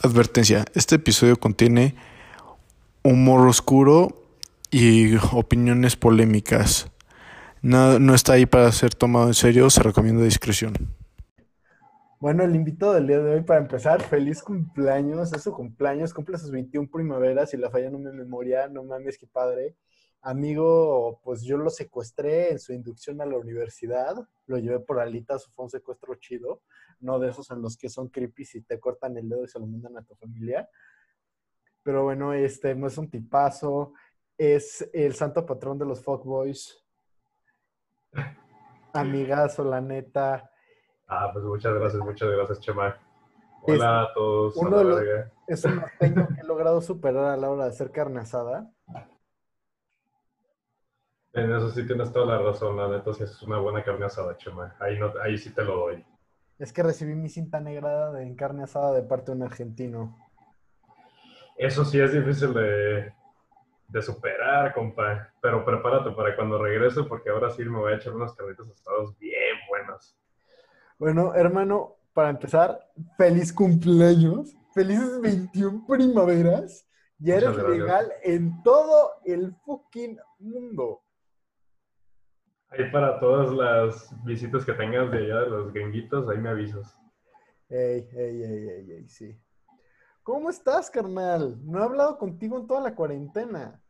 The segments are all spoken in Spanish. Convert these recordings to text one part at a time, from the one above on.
Advertencia, este episodio contiene humor oscuro y opiniones polémicas. No, no está ahí para ser tomado en serio, se recomienda discreción. Bueno, el invitado del día de hoy, para empezar, feliz cumpleaños, es su cumpleaños, cumple sus 21 primaveras y la falla no me memoria, no mames, qué padre. Amigo, pues yo lo secuestré en su inducción a la universidad, lo llevé por alitas, fue un secuestro chido, no de esos en los que son creepy y te cortan el dedo y se lo mandan a tu familia. Pero bueno, este no es un tipazo, es el santo patrón de los fuckboys. Amigazo, la neta. Ah, pues muchas gracias, muchas gracias, Chema. Hola a todos. Uno de los, es un norteño que he logrado superar a la hora de hacer carne asada. En eso sí tienes toda la razón, la neta, si es una buena carne asada, Chema. Ahí, no, ahí sí te lo doy. Es que recibí mi cinta negra de carne asada de parte de un argentino. Eso sí es difícil de, de superar, compa. Pero prepárate para cuando regrese, porque ahora sí me voy a echar unas carnitas asadas bien buenas. Bueno, hermano, para empezar, feliz cumpleaños. Felices 21 primaveras. Ya eres legal en todo el fucking mundo. Ahí para todas las visitas que tengas de allá de los gringuitos, ahí me avisas. Ey, ey, ey, ey, ey, sí. ¿Cómo estás, carnal? No he hablado contigo en toda la cuarentena.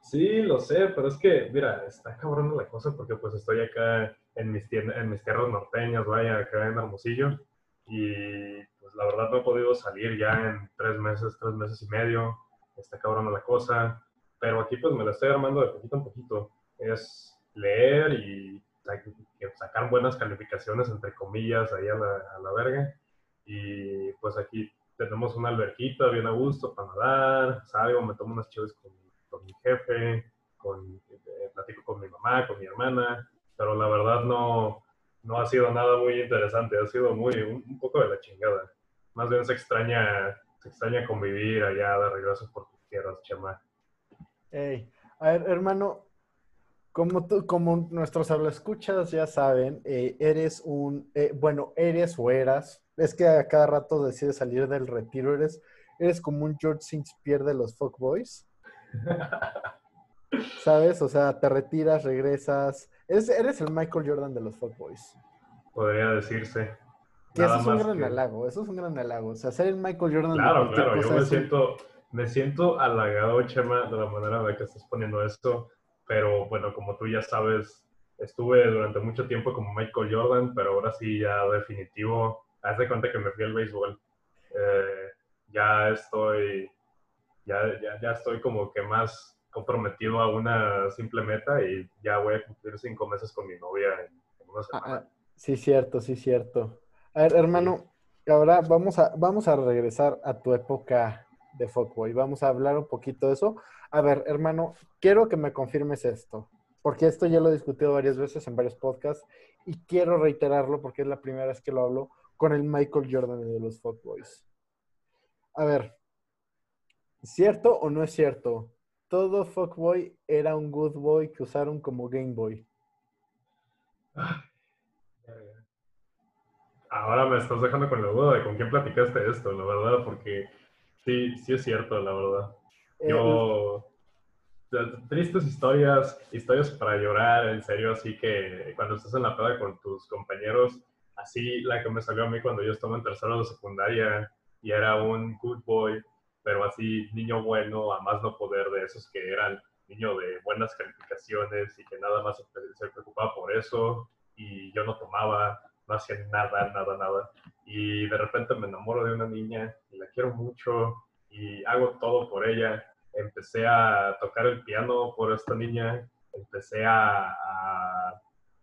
Sí, lo sé, pero es que, mira, está cabrón la cosa porque pues estoy acá en mis, en mis tierras norteñas, vaya, acá en Hermosillo. Y pues la verdad no he podido salir ya en tres meses, tres meses y medio. Está cabrón la cosa. Pero aquí pues me la estoy armando de poquito en poquito. Es leer y sacar buenas calificaciones, entre comillas, ahí a la, a la verga. Y pues aquí tenemos una alberquita bien a gusto para nadar, salgo, me tomo unas chaves con, con, mi jefe, con, eh, platico con mi mamá, con mi hermana, pero la verdad no, no ha sido nada muy interesante, ha sido muy, un, un, poco de la chingada. Más bien se extraña, se extraña convivir allá de regreso por tus tierras, Chema. Hey, a ver, hermano, como, tú, como nuestros escuchas ya saben, eh, eres un, eh, bueno, eres o eras, es que a cada rato decides salir del retiro, eres, eres como un George. Pierre de los fuckboys. ¿Sabes? O sea, te retiras, regresas. Eres, eres el Michael Jordan de los fuckboys. Podría decirse. Que eso es un gran que... halago, eso es un gran halago. O sea, ser el Michael Jordan claro, de Claro, yo me siento, me siento halagado, Chema, de la manera en la que estás poniendo esto pero bueno, como tú ya sabes, estuve durante mucho tiempo como Michael Jordan, pero ahora sí ya definitivo, haz de cuenta que me fui al béisbol. Eh, ya estoy, ya, ya, ya estoy como que más comprometido a una simple meta y ya voy a cumplir cinco meses con mi novia en, en una semana. Ah, sí, cierto, sí, cierto. A ver, hermano, ahora vamos a, vamos a regresar a tu época de Fuckboy. Vamos a hablar un poquito de eso. A ver, hermano, quiero que me confirmes esto, porque esto ya lo he discutido varias veces en varios podcasts y quiero reiterarlo porque es la primera vez que lo hablo con el Michael Jordan de los Fuckboys. A ver, ¿cierto o no es cierto? Todo Fuckboy era un good boy que usaron como Game Boy. Ahora me estás dejando con la duda de con quién platicaste esto, la verdad, porque Sí, sí es cierto, la verdad. Yo, tristes historias, historias para llorar, en serio, así que cuando estás en la peda con tus compañeros, así la que me salió a mí cuando yo estaba en tercero de secundaria y era un good boy, pero así niño bueno, a más no poder de esos que eran niño de buenas calificaciones y que nada más se preocupaba por eso y yo no tomaba, no hacía nada, nada, nada. Y de repente me enamoro de una niña y la quiero mucho y hago todo por ella. Empecé a tocar el piano por esta niña, empecé a, a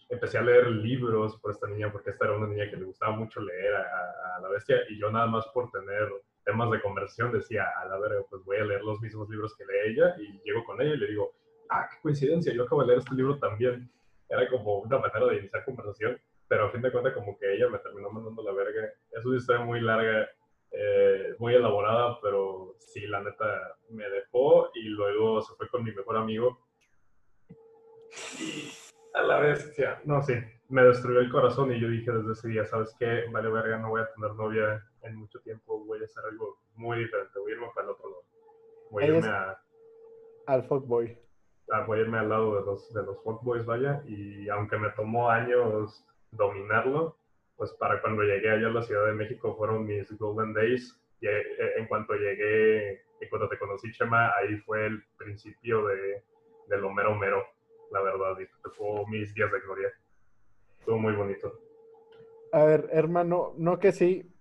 empecé a leer libros por esta niña porque esta era una niña que le gustaba mucho leer a, a, la bestia y yo nada más por tener temas de conversación decía, a la verga, pues voy a leer los mismos libros que lee ella y llego con ella y le digo, ah, qué coincidencia, yo acabo de leer este libro también. Era como una manera de iniciar conversación pero a fin de cuentas como que ella me terminó mandando la verga. Es una historia muy larga, eh, muy elaborada, pero sí, la neta me dejó y luego se fue con mi mejor amigo. Y a la bestia, no, sí, me destruyó el corazón y yo dije desde ese día, ¿sabes qué? Vale verga, no voy a tener novia en mucho tiempo voy a hacer algo muy diferente. Voy a irme para el otro lado. Voy a irme a, al fuckboy. Ah, voy a irme al lado de los, de los fuckboys, vaya. Y aunque me tomó años dominarlo, pues para cuando llegué allá a la Ciudad de México fueron mis golden days. Y eh, en cuanto llegué, y cuando te conocí, Chema, ahí fue el principio de, de lo mero mero, la verdad. Y tocó mis días de gloria. Estuvo muy bonito. A ver, hermano, no que sí.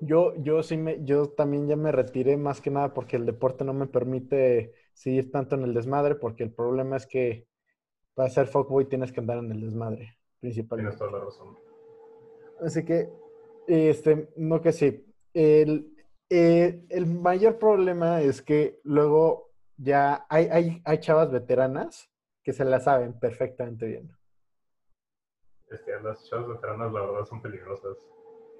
Yo, yo sí me, yo también ya me retiré más que nada porque el deporte no me permite seguir tanto en el desmadre, porque el problema es que para ser fuckboy tienes que andar en el desmadre, principalmente. Tienes toda la razón. Así que, este, no que sí. El, eh, el mayor problema es que luego ya hay, hay, hay chavas veteranas que se la saben perfectamente bien. Este, las chavas veteranas, la verdad, son peligrosas.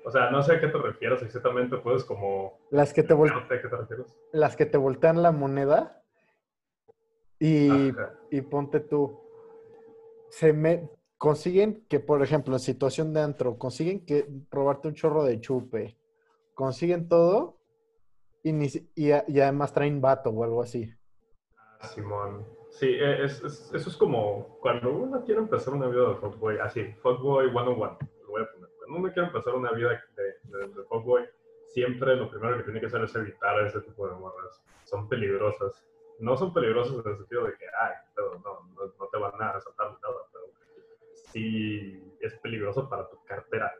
O sea, no sé a qué te refieres exactamente, puedes como... Las que te, vol ¿A qué te refieres? las que te voltean la moneda y, y ponte tú, se me consiguen que, por ejemplo, en situación de antro, consiguen que robarte un chorro de chupe, consiguen todo y, y, además traen vato o algo así. Ah, Simón. Sí, e, es, es, eso es como cuando uno quiere empezar una vida de fuckboy, así, fuckboy 101, lo voy a poner. Cuando uno quiere empezar una vida de, de, de fuckboy, siempre lo primero que tiene que hacer es evitar ese tipo de morras. Son peligrosas. No son peligrosas en el sentido de que, ay, no, no, no te van a asaltar ni nada, sí es peligroso para tu cartera.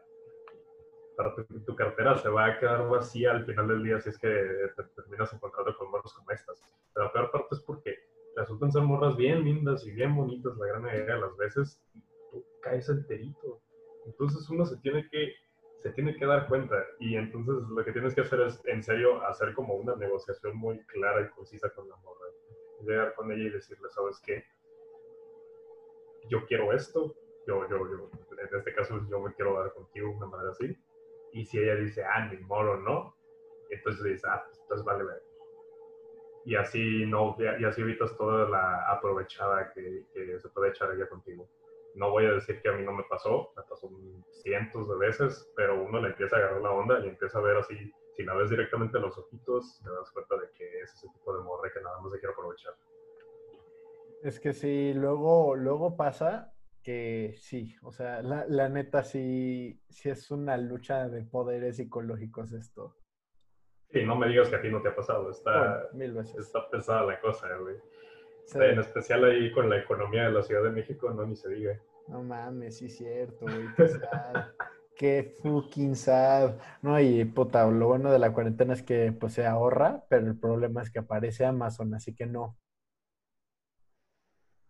Para tu, tu, cartera se va a quedar vacía al final del día si es que te terminas encontrando con morros como estas. Pero la peor parte es porque resultan ser morras bien lindas y bien bonitas la gran mayoría de las veces y tú caes enterito. Entonces uno se tiene que se tiene que dar cuenta y entonces lo que tienes que hacer es en serio hacer como una negociación muy clara y concisa con la morra. Llegar con ella y decirle, ¿sabes qué? Yo quiero esto, yo, yo, yo, en este caso yo me quiero dar contigo una manera así. Y si ella dice, ah, ni moro, no, entonces dice, ah, pues, vale, vale y así no y así evitas toda la aprovechada que, que, se puede echar ella contigo. No voy a decir que a mí no me pasó, me pasó cientos de veces, pero uno le empieza a agarrar la onda y empieza a ver así, si la ves directamente a los ojitos, te das cuenta de que es ese tipo de morre que nada más se quiere aprovechar. Es que sí, luego, luego pasa que sí, o sea, la, la neta sí, sí es una lucha de poderes psicológicos esto. Sí, no me digas que a ti no te ha pasado. Está, bueno, mil veces. está pesada la cosa, güey. Sí. En especial ahí con la economía de la Ciudad de México, no ni se diga. No mames, sí es cierto, güey. Qué sad. Qué fucking sad. No, y puta, lo bueno de la cuarentena es que pues se ahorra, pero el problema es que aparece Amazon, así que no.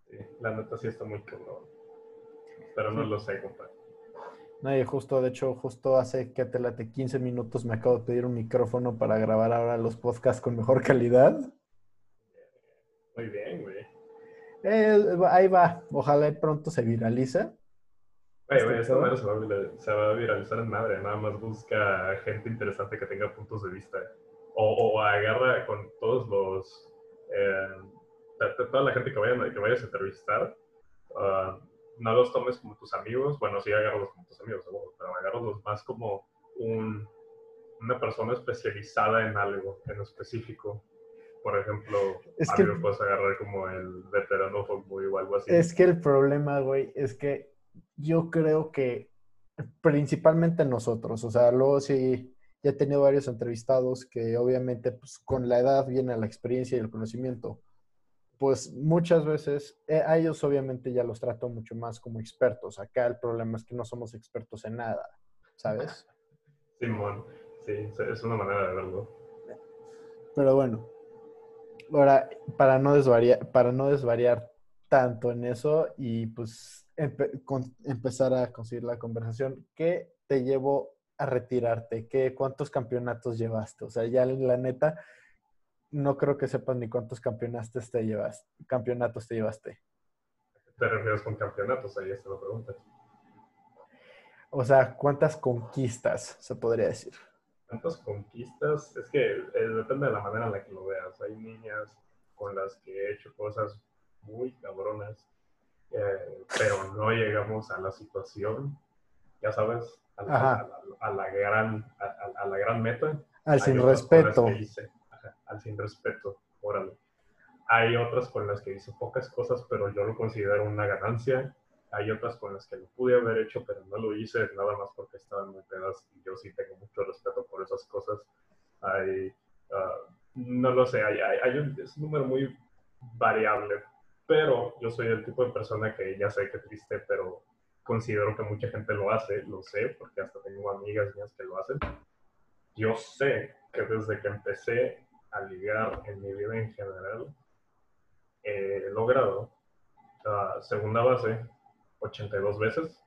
Sí, la neta sí está muy cabrón. Pero no lo sé, compadre. No, y justo, de hecho, justo hace que te late 15 minutos me acabo de pedir un micrófono para grabar ahora los podcasts con mejor calidad. Muy bien, güey. Eh, ahí va. Ojalá pronto se viraliza. Güey, güey, esta madre se va, a, se va a viralizar en madre. Nada más busca gente interesante que tenga puntos de vista. O, o agarra con todos los. Eh, toda la gente que, vayan, que vayas a entrevistar. Uh, no los tomes como tus amigos, bueno, sí agárralos como tus amigos, pero agárralos más como un, una persona especializada en algo en específico. Por ejemplo, es a que, mí me puedes agarrar como el veterano fuckboy o algo así. Es que el problema, güey, es que yo creo que principalmente nosotros, o sea, luego sí, ya he tenido varios entrevistados que obviamente pues, con la edad viene la experiencia y el conocimiento pues muchas veces eh, a ellos obviamente ya los trato mucho más como expertos. Acá el problema es que no somos expertos en nada, ¿sabes? Simón, sí, es una manera de verlo. Pero bueno, ahora para no desvariar, para no desvariar tanto en eso y pues empe con, empezar a conseguir la conversación, ¿qué te llevó a retirarte? ¿Qué, ¿Cuántos campeonatos llevaste? O sea, ya la neta, no creo que sepas ni cuántos campeonatos te llevas, campeonatos te llevaste. ¿Te refieres con campeonatos? Ahí está la pregunta. O sea, ¿cuántas conquistas se podría decir? ¿Cuántas conquistas? Es que eh, depende de la manera en la que lo veas. Hay niñas con las que he hecho cosas muy cabronas, eh, pero no llegamos a la situación ya sabes, a la, a la, gran, a, la gran meta. Al sin respeto. Al sin respeto, órale. Hay otras con las que hice pocas cosas, pero yo lo considero una ganancia. Hay otras con las que lo pude haber hecho, pero no lo hice nada más porque estaban muy pedas y yo sí tengo mucho respeto por esas cosas. Hay, ah, no lo sé, hay, hay, un, es un número muy variable, pero yo soy el tipo de persona que ya sé que triste, pero considero que mucha gente lo hace, lo sé, porque hasta tengo amigas mías que lo hacen. Yo sé que desde que empecé a ligar en mi vida en general, he logrado la segunda base 82 veces.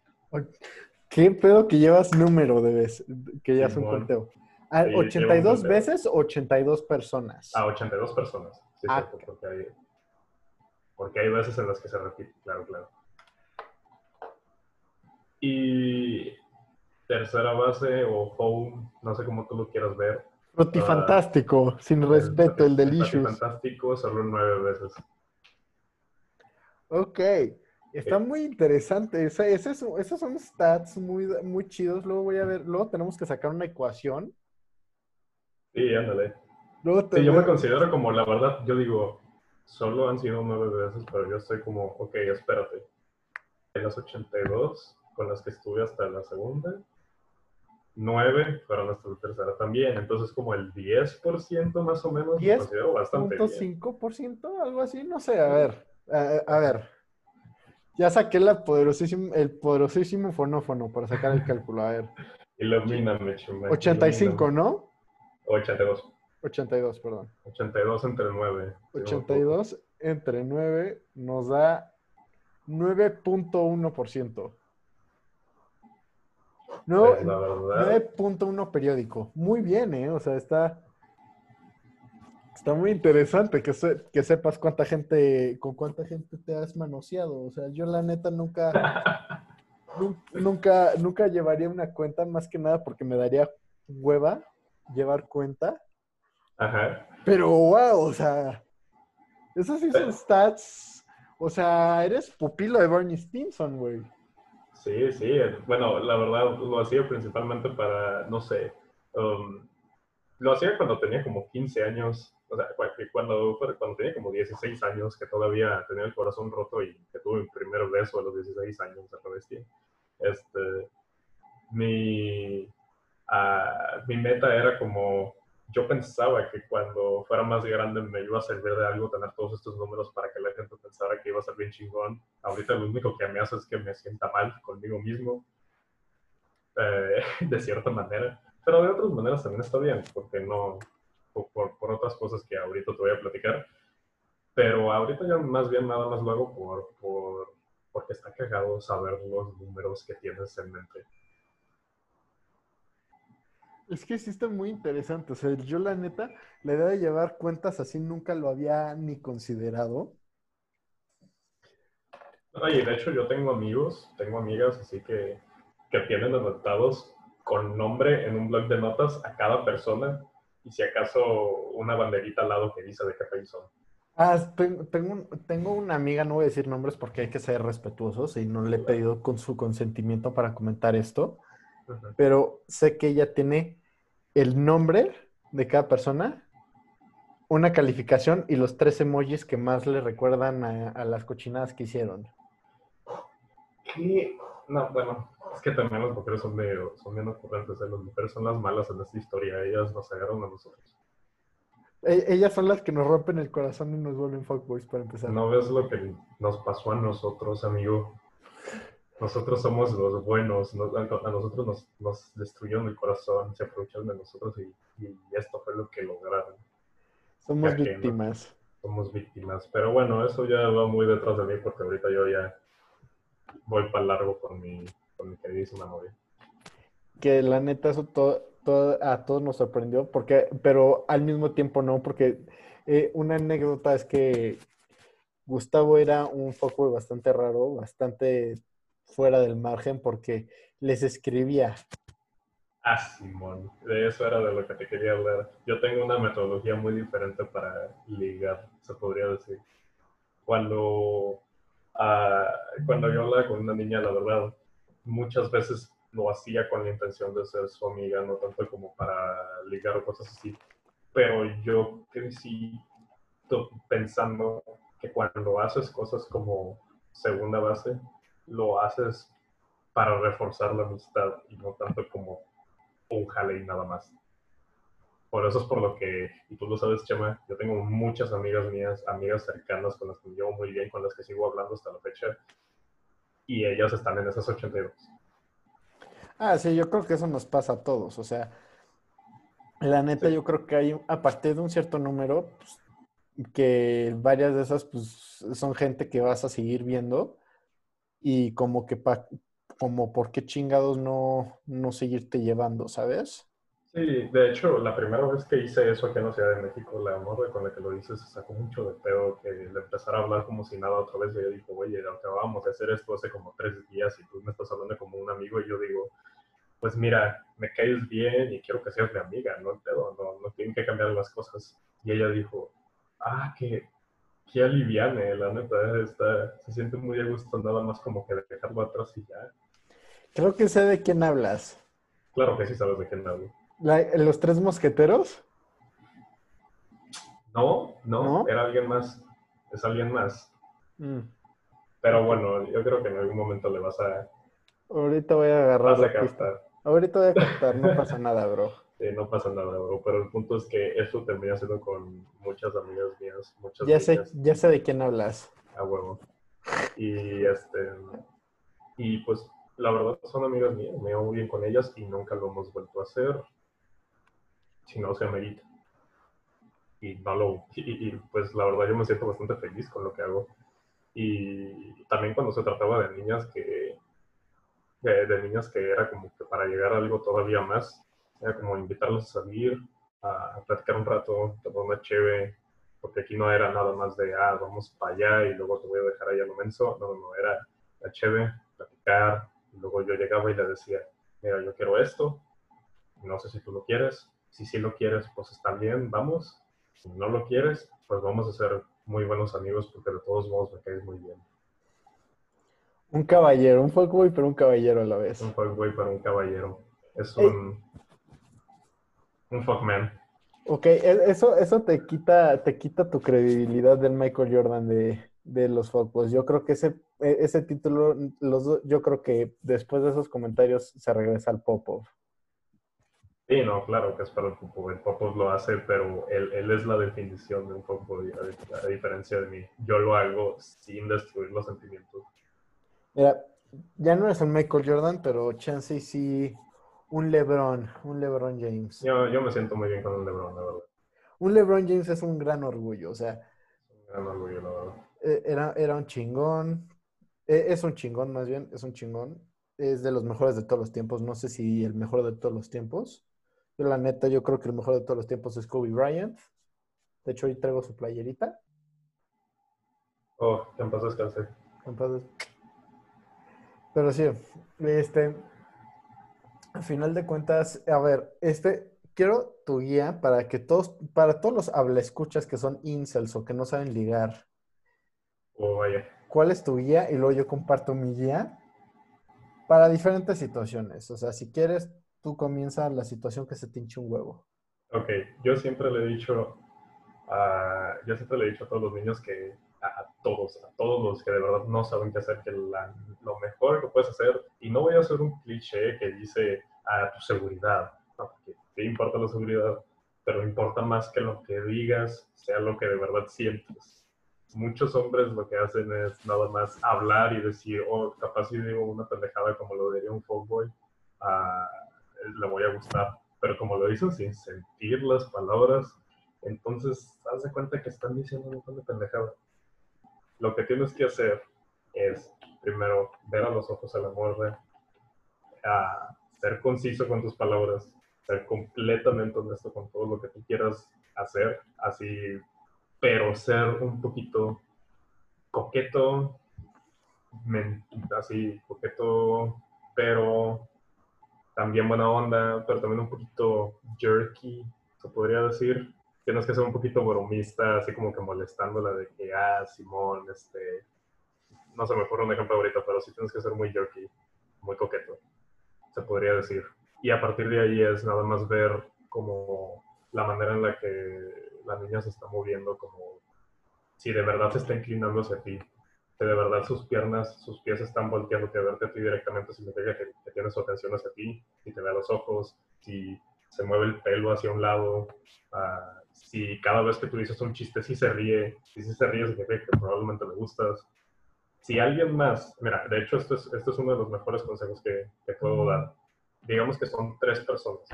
¿Qué pedo que llevas número de veces? Que ya es un conteo. ¿82 veces o 82 personas? A 82 personas. Sí, ah, porque, hay, porque hay veces en las que se repite, claro, claro. Y tercera base o home, no sé cómo tú lo quieras ver. Fantástico, sin respeto, el delicious. Fantástico, solo nueve veces. Ok, está eh. muy interesante. esos son stats muy, muy chidos. Luego voy a ver, luego tenemos que sacar una ecuación. Sí, ándale. Sí, yo me considero como, la verdad, yo digo, solo han sido nueve veces, pero yo estoy como, ok, espérate. En las 82, con las que estuve hasta la segunda, nueve fueron hasta la tercera también. Entonces, como el 10% más o menos, me considero bastante bien. ¿5%? Algo así, no sé, a ver. A, ver. Ya saqué el poderosísimo fonófono para sacar el cálculo. A ver. Ilumíname, 85, ¿no? 82. 82, perdón. 82 entre 9. 82 entre 9 nos da 9.1%. No, 9.1 pues, periódico. Muy bien, ¿eh? O sea, está, Está muy interesante que, que sepas cuánta gente, con cuánta gente te has manoseado. O sea, yo la neta nunca, nunca, nunca llevaría una cuenta más que nada porque me daría hueva llevar cuenta. Ajá. Pero wow, o sea, esos sí son stats. O sea, eres pupilo de Bernie Stinson, güey. Sí, sí. Bueno, la verdad lo hacía principalmente para, no sé, um, lo hacía cuando tenía como 15 años o sea, cuando, cuando tenía como 16 años, que todavía tenía el corazón roto y que tuve mi primer beso a los 16 años de bestia, este, mi, uh, mi meta era como, yo pensaba que cuando fuera más grande me iba a servir de algo tener todos estos números para que la gente pensara que iba a ser bien chingón. Ahorita lo único que me hace es que me sienta mal conmigo mismo, eh, de cierta manera. Pero de otras maneras también está bien, porque no, por, por, otras cosas que ahorita te voy a platicar. Pero ahorita ya más bien nada más lo hago por, por, porque está cagado saber los números que tienes en mente. Es que sí está muy interesante. O sea, yo la neta, la idea de llevar cuentas así nunca lo había ni considerado. Oye, de hecho yo tengo amigos, tengo amigas así que, que tienen anotados con nombre en un blog de notas a cada persona y si acaso una banderita al lado que dice de qué país son. Ah, tengo, tengo, una amiga, no voy a decir nombres porque hay que ser respetuosos y no le he pedido con su consentimiento para comentar esto, pero sé que ella tiene el nombre de cada persona, una calificación y los tres emojis que más le recuerdan a, a las cochinadas que hicieron. No, bueno, es que también las mujeres son medio, son bien ocurrentes, ¿eh? las mujeres son las malas en esta historia, ellas nos agarran a nosotros. E, ellas son las que nos rompen el corazón y nos vuelven fuckboys para empezar. No ves lo que nos pasó a nosotros, amigo. Nosotros somos los buenos, a nosotros nos, nos, destruyeron el corazón, se aprovecharon de nosotros y, esto fue lo que lograron. Somos víctimas. somos víctimas. Pero bueno, eso ya va muy detrás de mí porque ahorita yo ya voy para largo con mi, con mi queridísima novia. Que la neta, eso todo, a todos nos sorprendió, porque, pero al mismo tiempo no, porque eh, una anécdota es que Gustavo era un foco bastante raro, bastante fuera del margen, porque les escribía. Ah, Simón, de eso era de lo que te quería hablar. Yo tengo una metodología muy diferente para ligar, se podría decir. Cuando, uh, cuando yo hablaba con una niña, la verdad, muchas veces lo hacía con la intención de ser su amiga, no tanto como para ligar o cosas así. Pero yo crecí pensando que cuando haces cosas como segunda base, lo haces para reforzar la amistad y no tanto como un jale y nada más. Por eso es por lo que, y tú lo sabes, Chema, yo tengo muchas amigas mías, amigas cercanas con las que me llevo muy bien, con las que sigo hablando hasta la fecha, y ellas están en esas 82. Ah, sí, yo creo que eso nos pasa a todos, o sea, la neta yo creo que hay, a partir de un cierto número, pues, que varias de esas, pues, son gente que vas a seguir viendo, y como que, pa, como por qué chingados no, no seguirte llevando, ¿sabes? Sí, de hecho, la primera vez que hice eso aquí en la Ciudad de México, la morra con la que lo hice se sacó mucho de pedo que le empezara a hablar como si nada otra vez. Y ella dijo, oye, acabamos de hacer esto hace como tres días y tú me estás hablando como un amigo. Y yo digo, pues mira, me caes bien y quiero que seas mi amiga, no el pedo, no, no tienen que cambiar las cosas. Y ella dijo, ah, que qué aliviane, la neta, está, se siente muy a gusto nada más como que dejarlo atrás y ya. Creo que sé de quién hablas. Claro que sí sabes de quién hablo. ¿Los tres mosqueteros? No, no, era alguien más. Es alguien más. Mm. Pero bueno, yo creo que en algún momento le vas a. Ahorita voy a agarrar. la a Ahorita voy a captar, no pasa nada, bro. Sí, no pasa nada, bro. Pero el punto es que eso termina siendo con muchas amigas mías. Muchas ya, sé, ya sé de quién hablas. A huevo. Y este. Y pues la verdad son amigas mías, me llevo muy bien con ellas y nunca lo hemos vuelto a hacer si no se amerita. Y, no lo, y, pues la verdad yo me siento bastante feliz con lo que hago. Y también cuando se trataba de niñas que, de, niñas que era como que para llegar a algo todavía más, era como invitarlas a salir, a, platicar un rato, tomar una cheve, porque aquí no era nada más de, ah, vamos para allá y luego te voy a dejar allá lo menso, no, no, era la cheve, platicar, y luego yo llegaba y le decía, mira, yo quiero esto, no sé si tú lo quieres, si sí lo quieres, pues está bien, vamos. Si no lo quieres, pues vamos a ser muy buenos amigos porque de todos modos me caes muy bien. Un caballero, un fuckboy, pero un caballero a la vez. Un fuckboy, pero un caballero. Es un, un fuckman. Ok, e, eso, eso te quita, te quita tu credibilidad del Michael Jordan de, de los fuckboys. Yo creo que ese, e, ese título, los, yo creo que después de esos comentarios se regresa al Popov. Sí, no, claro que es para el Popov. El Popov lo hace, pero él, él es la definición de un Popov, a, diferencia de mí. Yo lo hago sin destruir los sentimientos. Mira, ya no es el Michael Jordan, pero chance sí un LeBron, un LeBron James. Yo, yo me siento muy bien con un LeBron, la verdad. Un LeBron James es un gran orgullo, o sea. Un gran orgullo, la verdad. Eh, era, era un chingón. Eh, es un chingón, más bien, es un chingón. Es de los mejores de todos los tiempos. No sé si el mejor de todos los tiempos la neta, yo creo que el mejor de todos los tiempos es Kobe Bryant. De hecho, hoy traigo su playerita. Oh, que en paz descanse. Pero sí, este, al final de cuentas, a ver, este, quiero tu guía para que todos, para todos los hablaescuchas que son incels o que no saben ligar. Oh, vaya. ¿Cuál es tu guía? Y luego yo comparto mi guía para diferentes situaciones. O sea, si quieres, tú comienza la situación que se te hinche un huevo. Ok, yo siempre le he dicho a, yo siempre le he dicho a todos los niños que, a, todos, a todos los que de verdad no saben qué hacer, que lo mejor que puedes hacer, y no voy a hacer un cliché que dice a tu seguridad, no, porque te importa la seguridad, pero importa más que lo que digas sea lo que de verdad sientes. Muchos hombres lo que hacen es nada más hablar y decir, oh, capaz si digo una pendejada como lo diría un fuckboy, uh, le voy a gustar. Pero como lo dicen sin sentir las palabras, entonces haz de cuenta que están diciendo un montón de pendejada. Lo que tienes que hacer es, primero, ver a los ojos a la ser conciso con tus palabras, ser completamente honesto con todo lo que tú quieras hacer, así, pero ser un poquito coqueto, así, coqueto, pero también buena onda, pero también un poquito jerky, se podría decir. Tienes que ser un poquito bromista, así como que molestándola de que, ah, Simón, este, no se me ocurre un ejemplo ahorita, pero sí tienes que ser muy jerky, muy coqueto. se podría decir. Y a partir de ahí es nada más ver como la manera en la que la niña se está moviendo, como si de verdad se está inclinando hacia ti, si de verdad sus piernas, sus pies están volteando a verte a ti directamente, significa que, que tiene su atención hacia ti, si te ve los ojos, si se mueve el pelo hacia un lado, uh, si cada vez que tú dices un chiste sí se ríe, si sí se ríe significa que probablemente le gustas. Si alguien más, mira, de hecho esto es, esto es uno de los mejores consejos que, que puedo dar. Digamos que son tres personas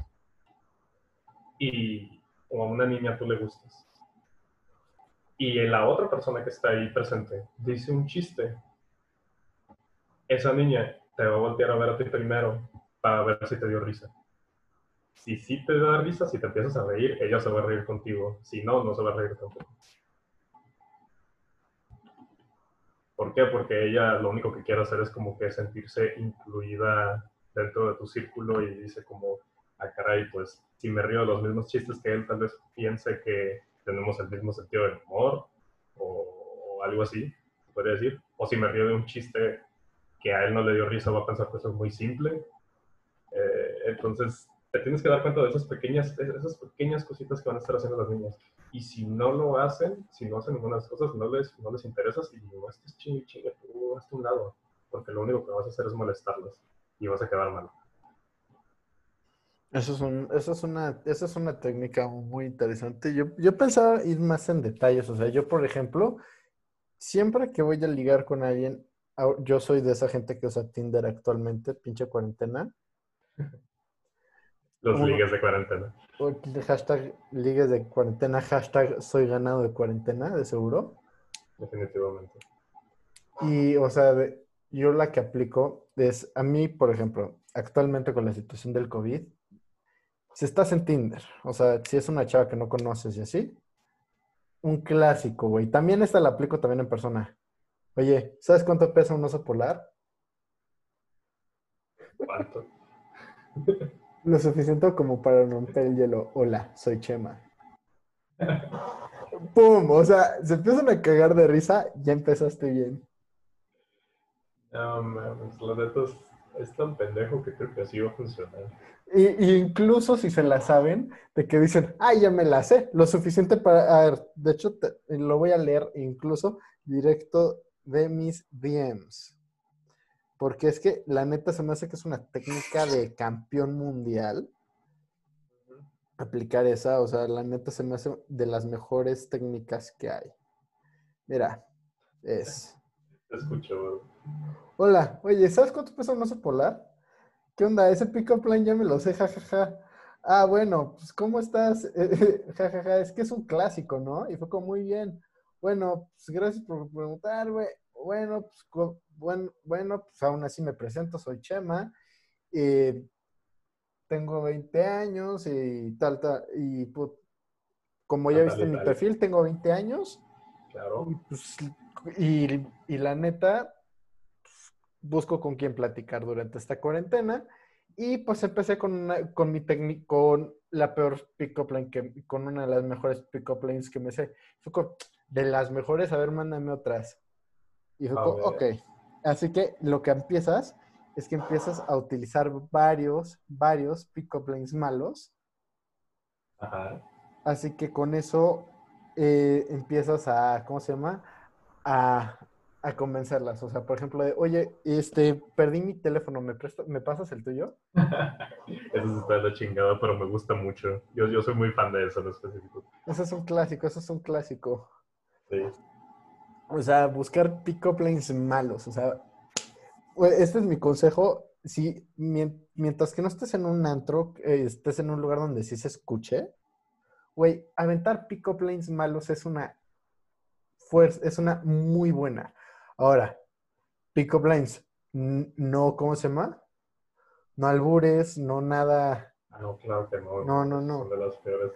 y a una niña tú le gustas. Y la otra persona que está ahí presente dice un chiste. Esa niña te va a voltear a ver a ti primero para ver si te dio risa si sí te da risa, si te empiezas a reír, ella se va a reír contigo. Si no, no se va a reír tampoco. ¿Por qué? Porque ella lo único que quiere hacer es como que sentirse incluida dentro de tu círculo y dice como, ah, caray, pues si me río de los mismos chistes que él, tal vez piense que tenemos el mismo sentido del humor o, algo así, podría decir. O si me río de un chiste que a él no le dio risa, va a pensar que eso es muy simple. Eh, entonces, te tienes que dar cuenta de esas pequeñas, esas pequeñas cositas que van a estar haciendo las niñas. Y si no lo hacen, si no hacen ninguna de las cosas, no les, no les interesas y no estés chingue, chingue, tú hasta un lado. Porque lo único que vas a hacer es molestarlas y vas a quedar mal. Eso es, un, eso es, una, eso es una técnica muy interesante. Yo, yo pensaba ir más en detalles. O sea, yo, por ejemplo, siempre que voy a ligar con alguien, yo soy de esa gente que usa Tinder actualmente, pinche cuarentena. Los ligues de cuarentena. Hashtag ligues de cuarentena, hashtag soy ganado de cuarentena, de seguro. Definitivamente. Y, o sea, yo la que aplico es, a mí, por ejemplo, actualmente con la situación del COVID, si estás en Tinder, o sea, si es una chava que no conoces y así, un clásico, güey. También esta la aplico también en persona. Oye, ¿sabes cuánto pesa un oso polar? ¿Cuánto? Lo suficiente como para romper el hielo. Hola, soy Chema. ¡Pum! O sea, se empiezan a cagar de risa, ya empezaste bien. No, mames, la neta es, tan pendejo que creo que así va a funcionar. Y, incluso si se la saben, de que dicen, ¡ay, ya me la sé! Lo suficiente para... A ver, de hecho, lo voy a leer incluso directo de mis DMs. Porque es que la neta se me hace que es una técnica de campeón mundial. Aplicar esa, o sea, la neta se me hace de las mejores técnicas que hay. Mira, es. Te escucho. Hola, oye, ¿sabes cuánto pesa un oso polar? ¿Qué onda? Ese pick-up line ya me lo sé, jajaja. Ah, bueno, pues ¿cómo estás? jajaja, es que es un clásico, ¿no? Y fue como muy bien. Bueno, pues gracias por preguntar, güey. Bueno, pues bueno, bueno, pues aún así me presento, soy Chema, tengo 20 años y tal, tal, y pues, como ya viste en mi perfil, tengo 20 años. Claro. Y, pues, y, la neta, pues, busco con quién platicar durante esta cuarentena. Y pues empecé con, con mi técnica, con la peor pick-up line, que, con una de las mejores pick-up lines que me sé. Fue de las mejores, a ver, mándame otras. Y fue ok, Así que lo que empiezas es que empiezas a utilizar varios, varios pick-up lines malos. Ajá. Así que con eso eh, empiezas a, ¿cómo se llama? A, a, convencerlas. O sea, por ejemplo, de, oye, este, perdí mi teléfono, ¿me, ¿me pasas el tuyo? eso está de la chingada, pero me gusta mucho. Yo, yo soy muy fan de eso en específico. Eso es un clásico, eso es un clásico. Sí. O sea, buscar pick-up lines malos. O sea, este es mi consejo. Si mientras que no estés en un antro, eh, estés en un lugar donde sí se escuche, güey, aventar pick-up lines malos es una fuerza, es una muy buena. Ahora, pick-up lines, no, ¿cómo se llama? No albures, no nada. Ah, no, claro que no. No, no, no. Son de las peores.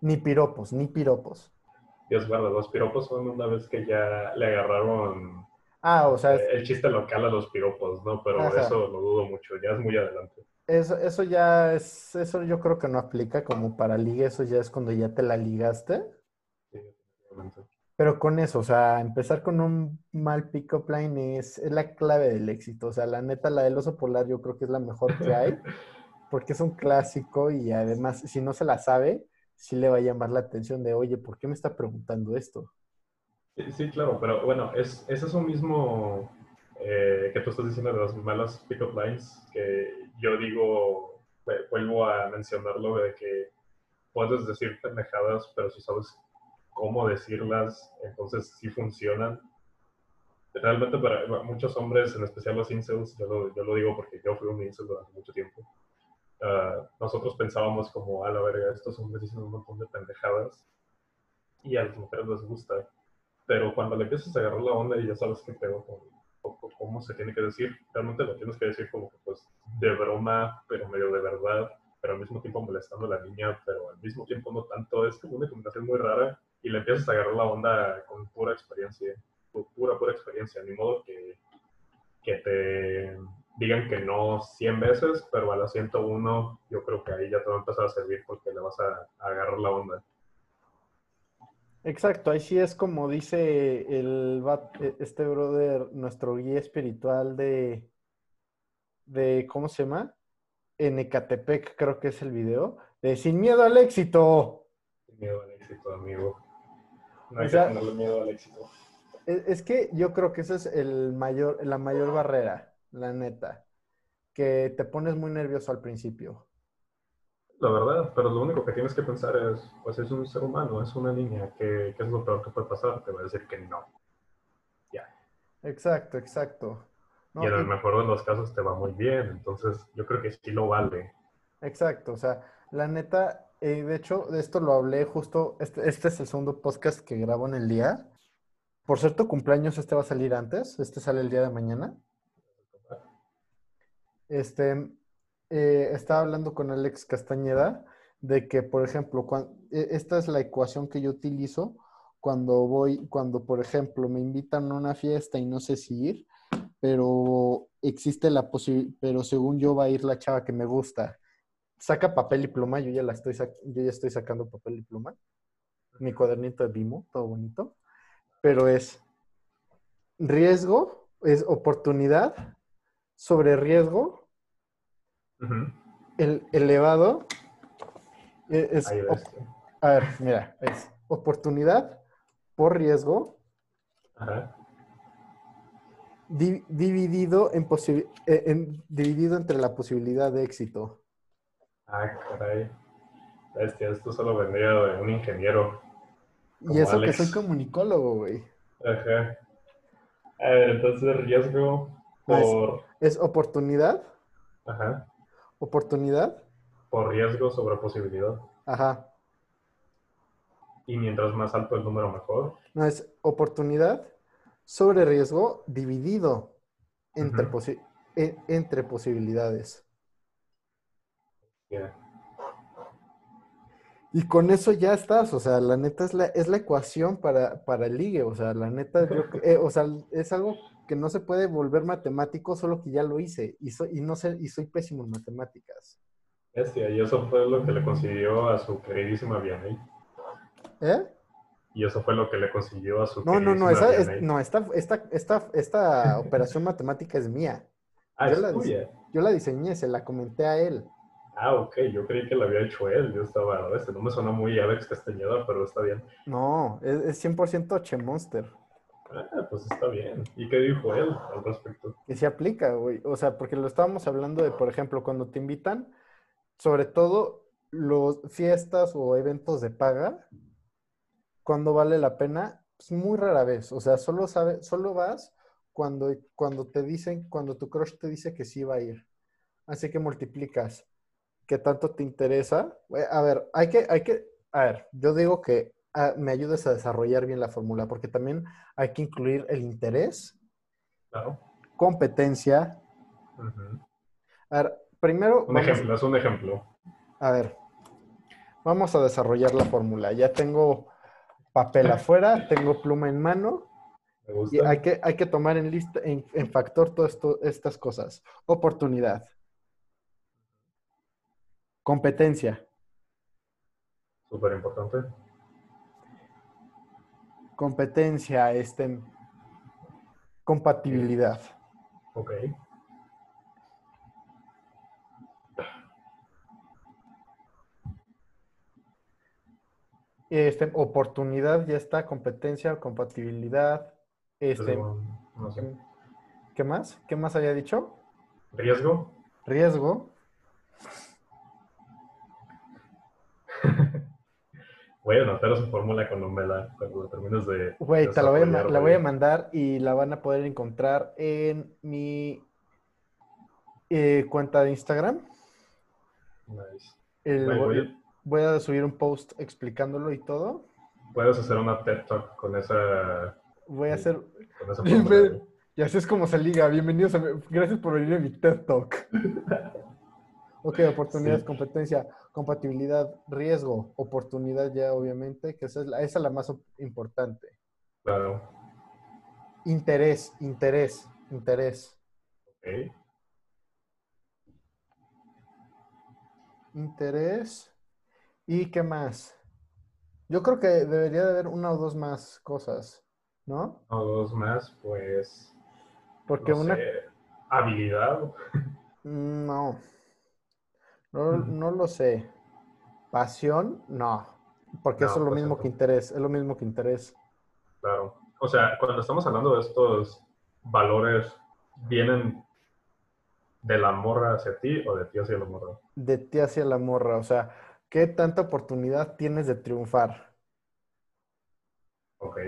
Ni piropos, ni piropos. Dios guarda, los piropos son una vez que ya le agarraron ah, o sea, el chiste local a los piropos, ¿no? Pero eso lo dudo mucho, ya es muy adelante. Eso, eso ya es, eso yo creo que no aplica como para liga, eso ya es cuando ya te la ligaste. Sí, Pero con eso, o sea, empezar con un mal pick-up line es, es la clave del éxito. O sea, la neta, la del oso polar yo creo que es la mejor que hay, porque es un clásico y además, si no se la sabe, sí le va a llamar la atención de, oye, ¿por qué me está preguntando esto? Sí, sí, claro, pero bueno, es, es eso mismo eh, que tú estás diciendo de las malas pick-up lines, que yo digo, vuelvo a mencionarlo de que puedes decir pendejadas, pero si sabes cómo decirlas, entonces sí funcionan. Realmente para muchos hombres, en especial los incels, yo lo, yo lo digo porque yo fui un incel durante mucho tiempo, uh, nosotros pensábamos como, a la verga, estos hombres dicen un montón de pendejadas y a las mujeres les gusta. Pero cuando le empiezas a agarrar la onda y ya sabes qué pedo con, cómo se tiene que decir, realmente lo tienes que decir como que pues de broma, pero medio de verdad, pero al mismo tiempo molestando a la niña, pero al mismo tiempo no tanto. Es como una combinación muy rara y le empiezas a agarrar la onda con pura experiencia, pura, pura experiencia. Ni modo que, que te digan que no 100 veces, pero a la 101 yo creo que ahí ya te va a empezar a servir porque le vas a, a agarrar la onda. Exacto, ahí sí es como dice el e, este brother, nuestro guía espiritual de, de ¿cómo se llama? En Ecatepec, creo que es el video, de Sin miedo al éxito. Sin miedo al éxito, amigo. No hay que tenerle miedo al éxito. E, es, que yo creo que esa es el mayor, la mayor barrera, la neta, que te pones muy nervioso al principio la verdad, pero lo único que tienes que pensar es, pues es un ser humano, es una niña, ¿qué, es lo peor que puede pasar? Te va a decir que no. Ya. Exacto, exacto. y en el mejor de los casos te va muy bien, entonces yo creo que sí lo vale. Exacto, o sea, la neta, eh, de hecho, de esto lo hablé justo, este, este, es el segundo podcast que grabo en el día. Por cierto, cumpleaños este va a salir antes, este sale el día de mañana. Este, eh, estaba hablando con Alex Castañeda de que, por ejemplo, e, esta es la ecuación que yo utilizo cuando voy, cuando, por ejemplo, me invitan a una fiesta y no sé si ir, pero existe la posibilidad, pero según yo va a ir la chava que me gusta. Saca papel y pluma, yo ya la estoy, yo ya estoy sacando papel y pluma. Mi cuadernito de Vimo, todo bonito. Pero es riesgo, es oportunidad sobre riesgo el elevado e, es, a ver, mira, es oportunidad por riesgo dividido en, e, en, dividido entre la posibilidad de éxito. Ah, caray. esto solo vendría de un ingeniero. Y eso que soy comunicólogo, güey. Ajá. A ver, entonces riesgo por... es oportunidad. Ajá oportunidad. Por riesgo sobre posibilidad. Ajá. Y mientras más alto el número, mejor. No, es oportunidad sobre riesgo dividido entre, e, entre posibilidades. Y con eso ya estás, o sea, la neta es la, es la ecuación para, para el ligue, o sea, la neta, eh, o sea, es algo que no se puede volver matemático, solo que ya lo hice y, soy, y, no sé, y soy pésimo en matemáticas. Bestia, y eso fue lo que le consiguió a su queridísima Vianney. ¿Eh? Y eso fue lo que le consiguió a su No, no, no, esa, es, no esta, esta, esta, esta operación matemática es mía. Ah, yo es la tuya. Yo la diseñé, se la comenté a él. Ah, ok, yo creí que la había hecho él. Yo estaba, este no me suena muy Alex Castañeda, pero está bien. No, es, es 100% Che Monster. Ah, pues está bien. ¿Y qué dijo él al respecto? Que se aplica, güey. O sea, porque lo estábamos hablando de, por ejemplo, cuando te invitan, sobre todo los fiestas o eventos de paga, cuando vale la pena, pues muy rara vez. O sea, solo sabe, solo vas cuando, cuando te dicen, cuando tu crush te dice que sí va a ir. Así que multiplicas. ¿Qué tanto te interesa? A ver, hay que, hay que, a ver, yo digo que me ayudes a desarrollar bien la fórmula, porque también hay que incluir el interés, competencia. A ver, primero... Un ejemplo, es un ejemplo. A ver, vamos a desarrollar la fórmula. Ya tengo papel afuera, tengo pluma en mano. Me gusta. Y hay que, hay que tomar en, lista, en, en factor todas estas cosas. Oportunidad. Competencia. Súper importante competencia, este, compatibilidad. Ok. Este, oportunidad, ya está, competencia, compatibilidad. Este, no sé. ¿Qué más? ¿Qué más había dicho? Riesgo. Riesgo. Voy a anotar esa fórmula cuando me la, cuando termines de. Güey, te la voy, a, la voy mandar y la van a poder encontrar en mi eh, cuenta de Instagram. Nice. El- voy, a subir un post explicándolo y todo. Puedes hacer una TED Talk con esa, Voy a Sí. hacer... con esa. Y así es como se liga. Bienvenidos a mi- Gracias por venir a mi TED Talk. Ok, oportunidad, Sí. competencia, compatibilidad, riesgo, oportunidad ya obviamente, que esa es la, esa es la más importante. Claro. Interés, interés, interés, Ok. interés. ¿Y qué más? Yo creo que debería de haber una o dos más cosas, ¿no? O dos más, pues. Porque no una... sé, habilidad. No. No, no lo sé. Pasión, no. Porque No, eso es lo pues mismo que interés. Es lo mismo que interés. Claro. O sea, cuando estamos hablando de estos valores, ¿vienen de la morra hacia ti o de ti hacia la morra? De ti hacia la morra. O sea, ¿qué tanta oportunidad tienes de triunfar? Ok.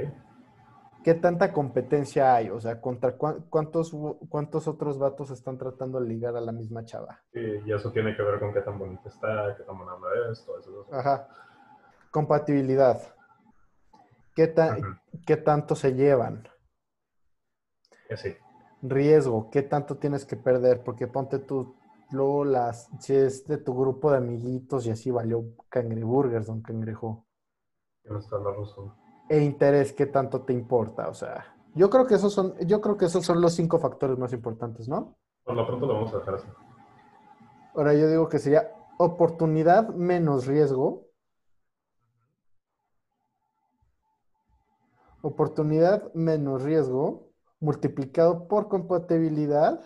¿Qué tanta competencia hay? O sea, ¿contra cuán- cuántos, cuántos otros vatos están tratando de ligar a la misma chava? Y, y eso tiene que ver con qué tan bonita está, qué tan buena es, todo eso. Ajá. Compatibilidad. ¿Qué, ta-. ¿Qué tanto se llevan? Y sí. riesgo, ¿qué tanto tienes que perder? Porque ponte tú, luego las, si es de tu grupo de amiguitos y así valió cangreburgers, don cangrejo. Tienes toda la razón. E interés, ¿qué tanto te importa? O sea, yo creo que esos son, yo creo que esos son los cinco factores más importantes, ¿no? Por lo pronto lo vamos a dejar así. Ahora yo digo que sería oportunidad menos riesgo. Oportunidad menos riesgo multiplicado por compatibilidad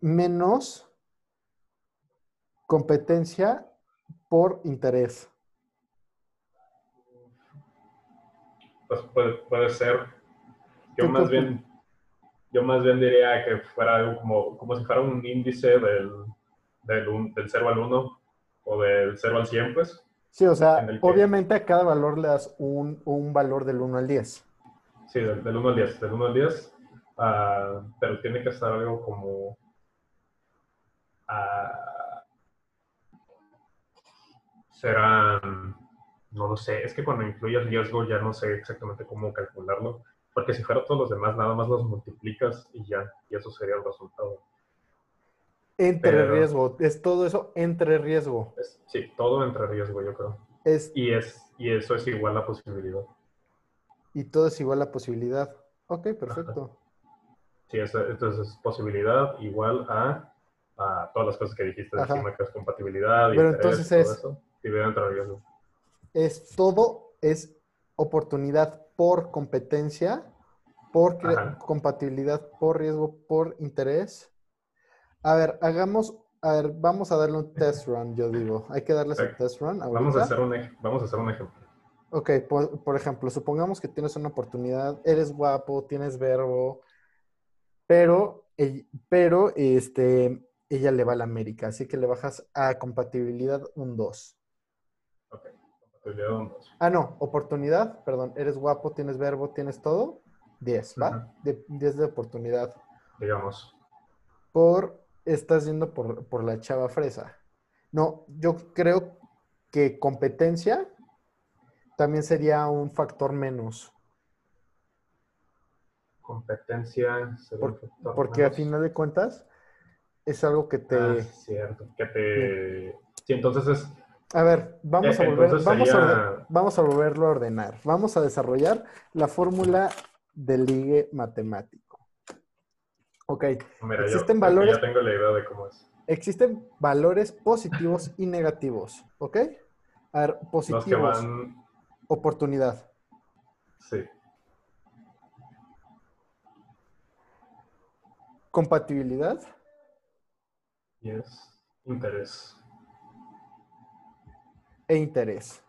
menos competencia por interés. Pues puede, puede ser. Yo más bien, yo más bien diría que fuera algo como, como si fuera un índice del, del, un- del 0 al 1 o del 0 al 100, pues. Sí, o sea, que- obviamente a cada valor le das un, un valor del 1 al 10. Sí, del, del 1 al 10, del 1 al 10, ah, pero tiene que estar algo como... ah, serán, no lo sé, es que cuando incluyes riesgo ya no sé exactamente cómo calcularlo, porque si fuera todos los demás, nada más los multiplicas y ya, y eso sería el resultado. Entre Pero- riesgo, es todo eso entre riesgo. Es- sí, todo entre riesgo, yo creo. Es, Y, es, y eso es igual a posibilidad. y todo es igual a posibilidad. Ok, perfecto. Sí, eso- entonces es posibilidad igual a, a todas las cosas que dijiste Ajá. encima, que es compatibilidad, y Pero interés, entonces todo es- eso, y debe entrar riesgo. Es todo es oportunidad por competencia, por Ajá. compatibilidad, por riesgo, por interés. A ver, hagamos, a ver, vamos a darle un test run, yo digo. Hay que darles el Ok. test run ahorita. Vamos a, hacer un, vamos a hacer un ejemplo. Ok, por, por ejemplo, supongamos que tienes una oportunidad, eres guapo, tienes verbo, pero, ell- pero este, ella le va a la América, así que le bajas a compatibilidad un 2. Ah, no, oportunidad, perdón, eres guapo, tienes verbo, tienes todo, 10, ¿va? Ujú. De, 10 de oportunidad. Digamos. Por, estás yendo por, por la chava fresa. No, yo creo que competencia también sería un factor menos. Competencia. sería Por- un factor Porque a final de cuentas es algo que te... Ah, cierto. Que te... Sí, entonces es... A ver, vamos Eh, a volver, entonces vamos, a, sería- orde- vamos a volverlo a ordenar. Vamos a desarrollar la fórmula del ligue matemático. Ok, Mira, Existen yo valores- ya tengo la idea de cómo es. existen valores positivos y negativos, ¿ok? A ver, Los que positivos. van... Oportunidad. Sí. Compatibilidad. Yes. Interés. E interés.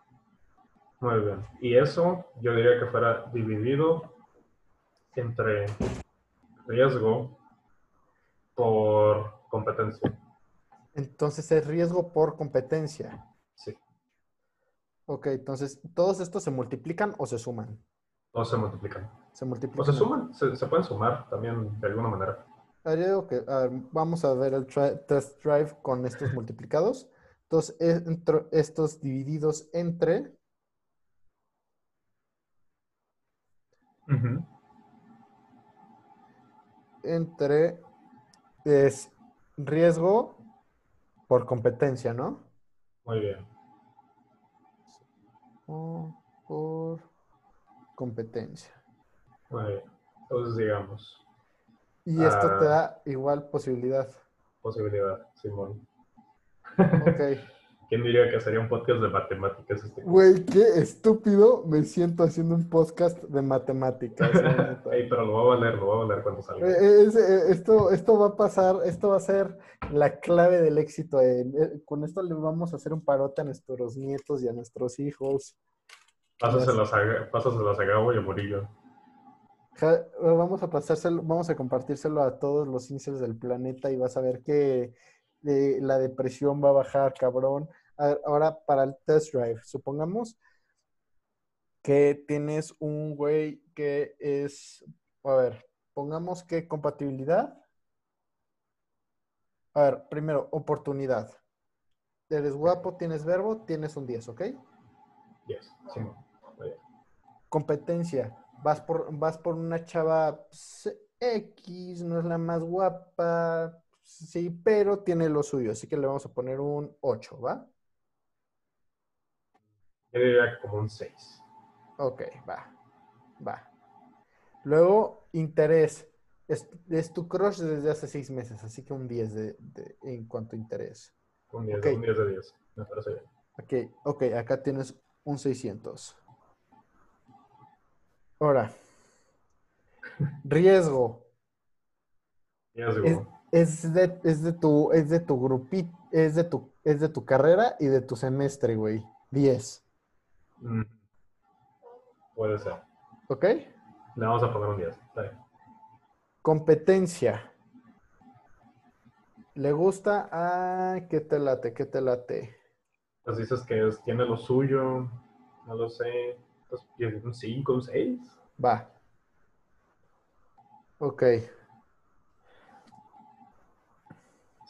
Muy bien. Y eso yo diría que fuera dividido entre riesgo por competencia. Entonces es riesgo por competencia. Sí. Ok, entonces, ¿todos estos se multiplican o se suman? O se multiplican. Se multiplican. O se suman. Se, se pueden sumar también de alguna manera. A ver, vamos a ver el test drive con estos multiplicados. Entonces, entro- estos divididos entre entre es riesgo por competencia, ¿no? Muy bien. O por competencia. Muy bien. Entonces, digamos, Y esto te Ah. da igual posibilidad. posibilidad, Simón. Ok. ¿Quién diría que sería un podcast de matemáticas este? Güey, qué estúpido me siento haciendo un podcast de matemáticas. Ey, pero lo voy a valer, lo voy a valer cuando salga. Eh, es- eh, esto, esto va a pasar, esto va a ser la clave del éxito. eh, con esto le vamos a hacer un parote a nuestros nietos y a nuestros hijos. Pásaselas a, pásaselas a Gabo y a Murillo. Ja- Vamos a pasárselo, vamos a compartírselo a todos los incels del planeta y vas a ver que eh, la depresión va a bajar, cabrón. Ahora para el test drive, supongamos que tienes un güey que es, a ver, pongamos que compatibilidad. A ver, primero, oportunidad. Eres guapo, tienes verbo, tienes un 10, ¿ok? Yes. Muy bien. competencia. Vas por, vas por una chava pues, X, no es la más guapa, sí, pero tiene lo suyo, así que le vamos a poner un 8, ¿va? Yo diría como un 6. Ok, va, va. Luego, interés. Es, es tu crush desde hace seis meses, así que un 10 de, de- en cuanto a interés. Un 10, Ok. un 10 de 10. Me parece bien. Ok, ok, acá tienes un 600. Ahora, riesgo. Riesgo. Es, es de, es de tu, es de tu grupito, es de tu, es de tu carrera y de tu semestre, güey. 10. Mm. Puede ser. ¿Ok? Le vamos a poner un 10. Está bien. Competencia. ¿Le gusta? Ah, ¿qué te late? ¿Qué te late? Pues dices que es- tiene lo suyo. No lo sé. Pues, un 5, un 6. Va. Ok.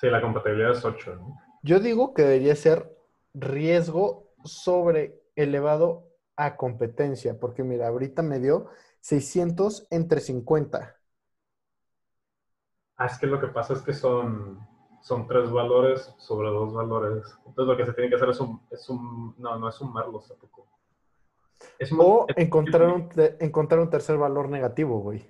Sí, la compatibilidad es 8. ¿no? Yo digo que debería ser riesgo sobre elevado a competencia, porque mira, ahorita me dio 600 entre 50. Ah, es que lo que pasa es que son, son tres valores sobre dos valores. Entonces lo que se tiene que hacer es un, es un no, no es sumarlos tampoco. Es un- O es- encontrar un, encontrar un tercer valor negativo, güey.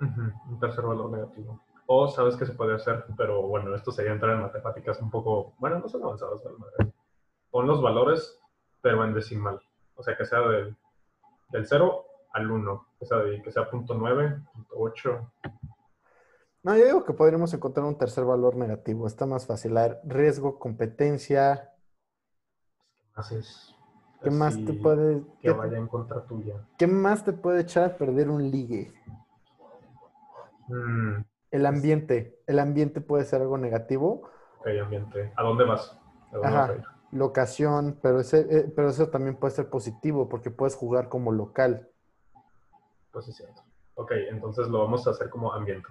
Un tercer valor negativo. O sabes que se puede hacer, pero bueno, esto sería entrar en matemáticas un poco, bueno, no son avanzadas, madre. Pon los valores, pero en decimal. O sea, que sea del, del 0 al 1. Que sea, de, que sea punto .9, punto .8. No, yo digo que podríamos encontrar un tercer valor negativo. Está más fácil. A ver, riesgo, competencia. ¿Qué más es? ¿Qué más te puede, Que vaya en contra tuya. qué más te puede echar a perder un ligue? Mm, El ambiente. El ambiente puede ser algo negativo. ok, ambiente. ¿A dónde vas? ¿A dónde Ajá. vas a ir? Locación, pero, ese, eh, pero eso también puede ser positivo porque puedes jugar como local. Pues sí, cierto. Ok, entonces lo vamos a hacer como ambiente.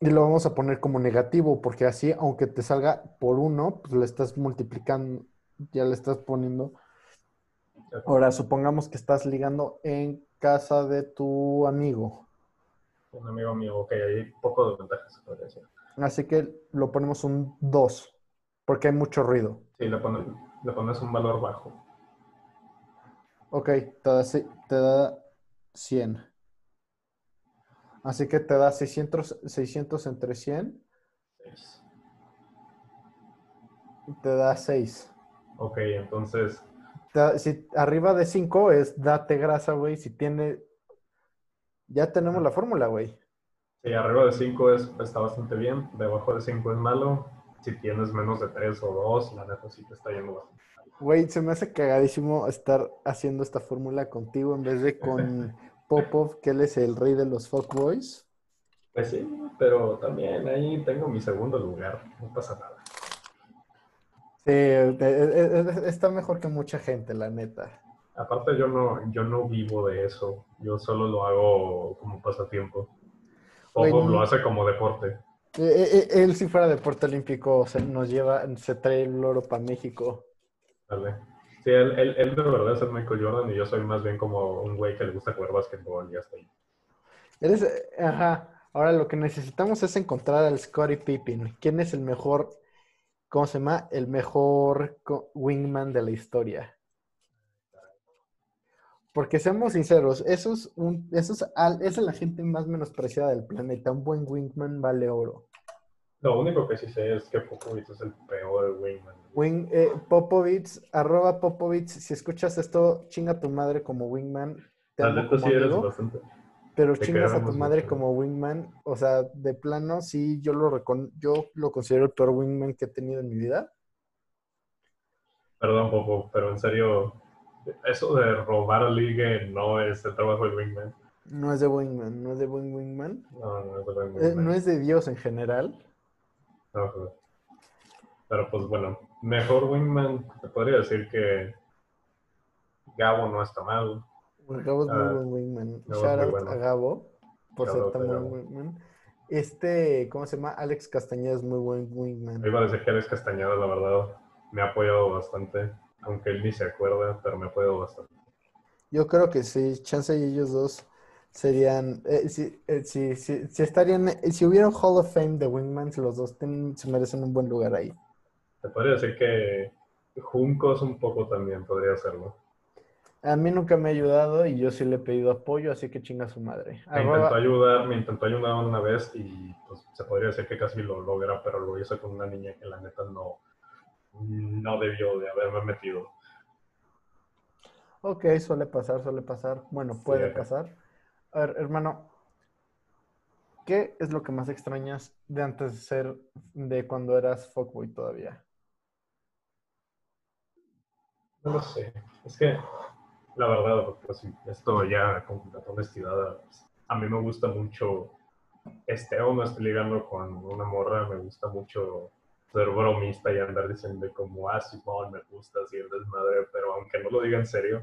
Y lo vamos a poner como negativo porque así, aunque te salga por uno, pues le estás multiplicando, ya le estás poniendo. Ahora, supongamos que estás ligando en casa de tu amigo. Un amigo mío, ok, hay poco de ventajas, se podría decir. Así que lo ponemos un 2 porque hay mucho ruido. Sí, le pones, le pones un valor bajo. Ok, te da, te da 100. Así que te da 600, 600 entre 100 Seis. y te da 6. Ok, entonces, si arriba de 5 es date grasa, güey. Si tiene. Ya tenemos la fórmula, güey. Sí, arriba de 5 está bastante bien. Debajo de 5 es malo. Si tienes menos de 3 o 2, la neta sí te está yendo bastante. Güey, se me hace cagadísimo estar haciendo esta fórmula contigo en vez de con Popov, que él es el rey de los fuckboys. Pues sí, pero también ahí tengo mi segundo lugar. No pasa nada. Sí, eh, eh, eh, está mejor que mucha gente, la neta. Aparte yo no, yo no vivo de eso. Yo solo lo hago como pasatiempo. O lo hace como deporte. él si fuera deporte olímpico se nos lleva, se trae el oro para México. Dale. Sí, él, él, de verdad es el Michael Jordan y yo soy más bien como un güey que le gusta jugar básquetbol y hasta ahí. Eres, ajá. Ahora lo que necesitamos es encontrar al Scottie Pippen. ¿Quién es el mejor ¿cómo se llama? El mejor wingman de la historia. Porque seamos sinceros, eso es un, eso es, esa es la gente más menospreciada del planeta. Un buen wingman vale oro. Lo único que sí sé es que Popovich es el peor wingman. Wing, eh, Popovich, arroba Popovich, si escuchas esto, chinga tu madre como wingman. Te sí eres bastante. Pero chingas a tu madre como wingman. O sea, de plano, sí, yo lo, yo lo considero el peor wingman que he tenido en mi vida. Perdón, Popo, pero en serio, eso de robar a ligue no es el trabajo del wingman. No es de wingman, no es de buen wingman. No, no es de buen wingman. Eh, no es de Dios en general. No, pero pues bueno, mejor wingman, te podría decir que Gabo no está mal. Gabo es muy ah, buen wingman. Shout out a Gabo por ser tan buen wingman. Este, ¿cómo se llama? Alex Castañeda es muy buen wingman. iba a decir que Alex Castañeda, la verdad, me ha apoyado bastante. Aunque él ni se acuerda, pero me ha apoyado bastante. Yo creo que sí, Chance y ellos dos serían, eh, si, eh, si, si, si, estarían, si hubiera un Hall of Fame de Wingmans, los dos se merecen un buen lugar ahí. Te podría decir que Juncos un poco también podría serlo. A mí nunca me ha ayudado y yo sí le he pedido apoyo, así que chinga su madre. Me intentó ayudar, me intentó ayudar una vez y pues, se podría decir que casi lo logra, pero lo hice con una niña que la neta no, no debió de haberme metido. Ok, suele pasar, suele pasar. Bueno, puede pasar. A ver, hermano, ¿qué es lo que más extrañas de antes de ser, de cuando eras fuckboy todavía? No lo sé. Es que la verdad, pues, esto ya con completa honestidad, a mí me gusta mucho, este o no estoy ligando con una morra, me gusta mucho ser bromista y andar diciendo como, ah, Simón, me gusta así el desmadre, pero aunque no lo diga en serio,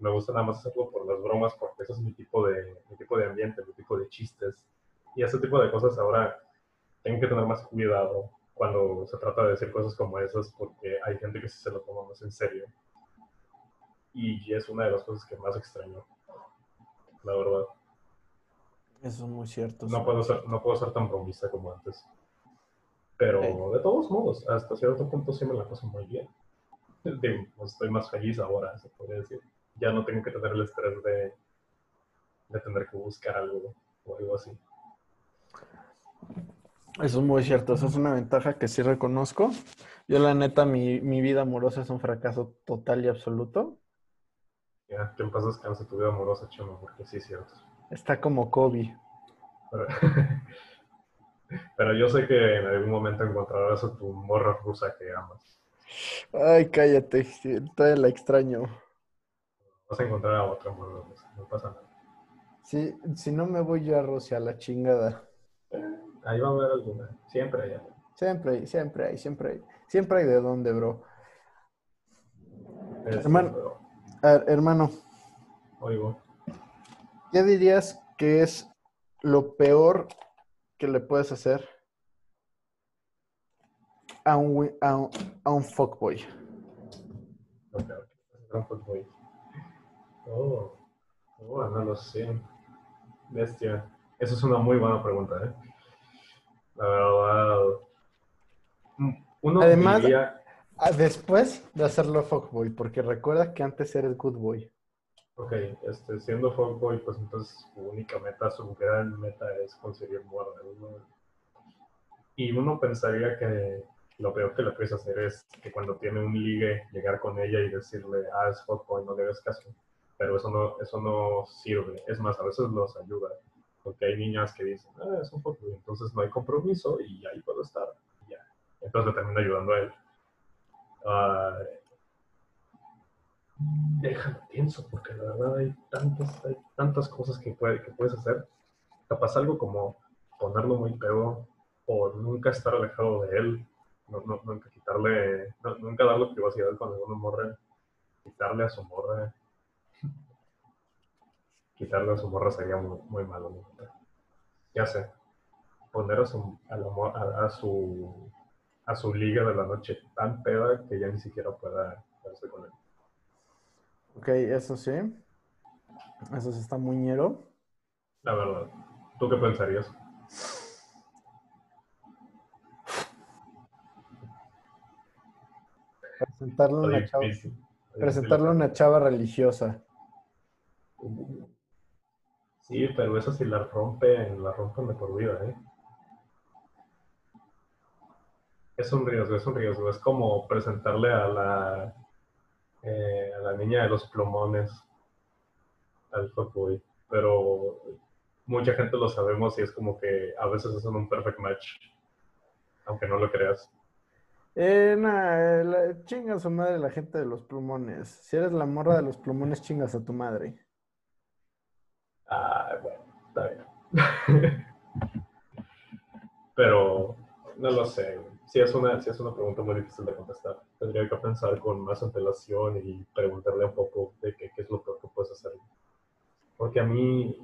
me gusta nada más hacerlo por las bromas, porque ese es mi tipo de, mi tipo de ambiente, mi tipo de chistes. Y ese tipo de cosas ahora tengo que tener más cuidado cuando se trata de decir cosas como esas, porque hay gente que sí se lo toma más en serio y es una de las cosas que más extraño, la verdad. Eso es muy cierto. No, puedo ser, no puedo ser tan bromista como antes. Pero de todos modos, hasta cierto punto sí me la paso muy bien. estoy más feliz ahora, se podría decir. Ya no tengo que tener el estrés de, de tener que buscar algo o algo así. Eso es muy cierto, eso es una ventaja que sí reconozco. Yo la neta, mi, mi vida amorosa es un fracaso total y absoluto. Ya, que en paz descanse tu vida amorosa, Chema, porque sí es cierto. Está como Kobe. Pero, yo sé que en algún momento encontrarás a tu morra rusa que amas. Ay, cállate, todavía la extraño. Vas a encontrar a otra morra rusa, no pasa nada. Sí, si no me voy yo a Rusia, a la chingada. ahí va a haber alguna, siempre hay. Siempre hay, siempre hay, siempre hay. Siempre hay de dónde, bro. Hermano, hermano. Oigo. ¿Qué dirías que es lo peor que le puedes hacer a un, a un, a un fuckboy? Un fuckboy. Oh, oh, no lo sé. Bestia. Eso es una muy buena pregunta, ¿eh? La verdad. Uno Además, diría Ah, después de hacerlo fuckboy, porque recuerda que antes eres good boy. Ok, este, siendo fuckboy, pues entonces su única meta, su gran meta es conseguir muerte. Y uno pensaría que lo peor que le puedes hacer es que cuando tiene un ligue, llegar con ella y decirle, ah, es fuckboy, no le hagas caso. Pero eso no, eso no sirve. Es más, a veces los ayuda. Porque hay niñas que dicen, ah, es un fuckboy, entonces no hay compromiso y ahí puedo estar. ya. Entonces le termina ayudando a él. Uh, déjalo, pienso, porque la verdad hay tantas, hay tantas cosas que, puede, que puedes hacer. Capaz algo como ponerlo muy pedo o nunca estar alejado de él nunca quitarle, nunca darle privacidad cuando uno morre, quitarle a su morra, quitarle a su morra sería muy, muy malo. Ya sé, poner a su, a, su, a su liga de la noche tan peda que ya ni siquiera pueda verse con él. Ok, eso sí. Eso sí está muy ñero. La verdad. ¿Tú qué pensarías? Presentarle una, chava, presentarle una chava religiosa. Sí, pero eso sí la rompe, la rompen de por vida, ¿eh? Es un riesgo, es un riesgo. Es como presentarle a la, eh, a la niña de los plumones al fuckboy. Pero mucha gente lo sabemos y es como que a veces hacen un perfect match, aunque no lo creas. Eh, nada, la, chinga a su madre la gente de los plumones. Si eres la morra de los plumones, chingas a tu madre. Ah, bueno, está bien. Pero no lo sé. Si es, una, si es una pregunta muy difícil de contestar. Tendría que pensar con más antelación y preguntarle un poco de qué, qué es lo peor que puedes hacer. Porque a mí,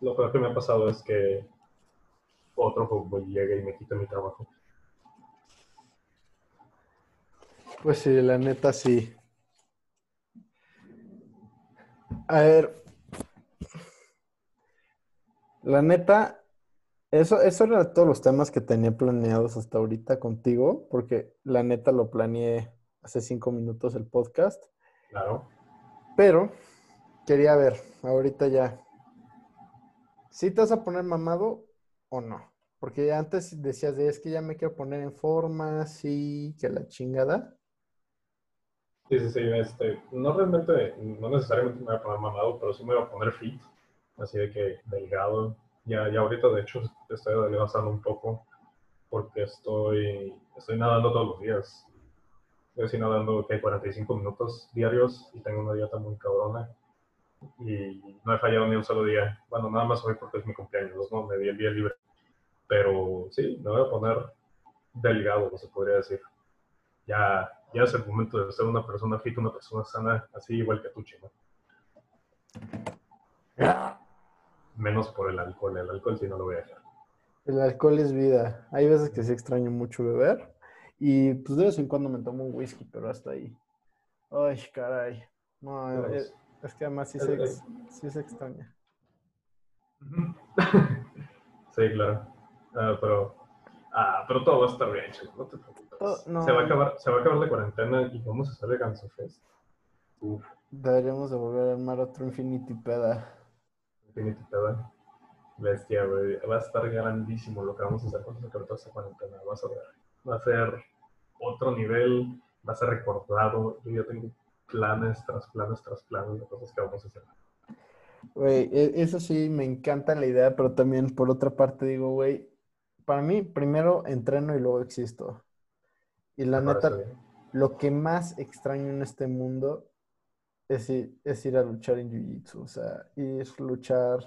lo peor que me ha pasado es que otro fútbol llegue y me quite mi trabajo. Pues sí, la neta sí. A ver. La neta, eso, eso era todos los temas que tenía planeados hasta ahorita contigo, porque la neta lo planeé hace cinco minutos el podcast. Claro. Pero quería ver, ahorita ya. ¿Sí te vas a poner mamado o no? Porque antes decías de es que ya me quiero poner en forma, sí, que la chingada. Sí, sí, sí. Este, no realmente, no necesariamente me voy a poner mamado, pero sí me voy a poner fit. Así de que delgado. Ya, ya ahorita, de hecho, estoy adelgazando un poco porque estoy, estoy nadando todos los días. Estoy nadando que 45 minutos diarios y tengo una dieta muy cabrona. Y no he fallado ni un solo día. Bueno, nada más hoy porque es mi cumpleaños, ¿no? Me di el día libre. Pero sí, me voy a poner delgado, se podría decir. Ya, ya es el momento de ser una persona fit, una persona sana, así igual que tú, chino. Menos por el alcohol, el alcohol sí no lo voy a dejar. El alcohol es vida. Hay veces que sí extraño mucho beber y pues de vez en cuando me tomo un whisky, pero hasta ahí. Ay, caray. No, es, que además sí, se, sí se extraña. sí, claro. Ah, pero, ah, pero todo va a estar bien, chico. No te preocupes. Oh, se, va a acabar, se va a acabar la cuarentena y vamos a hacer el Ganso Fest. Uf. Deberíamos de volver a armar otro Infinity Peda. Infinity Peda. Bestia, güey. Va a estar grandísimo lo que vamos a hacer toda esta cuarentena. Vas a ver. Va a ser otro nivel. Va a ser recordado. Yo ya tengo planes tras planes tras planes de cosas que vamos a hacer. Güey, e, eso sí, me encanta la idea, pero también por otra parte digo, güey, para mí primero entreno y luego existo. Y la neta, lo que más extraño en este mundo es ir, es ir a luchar en Jiu-Jitsu. O sea, ir a luchar.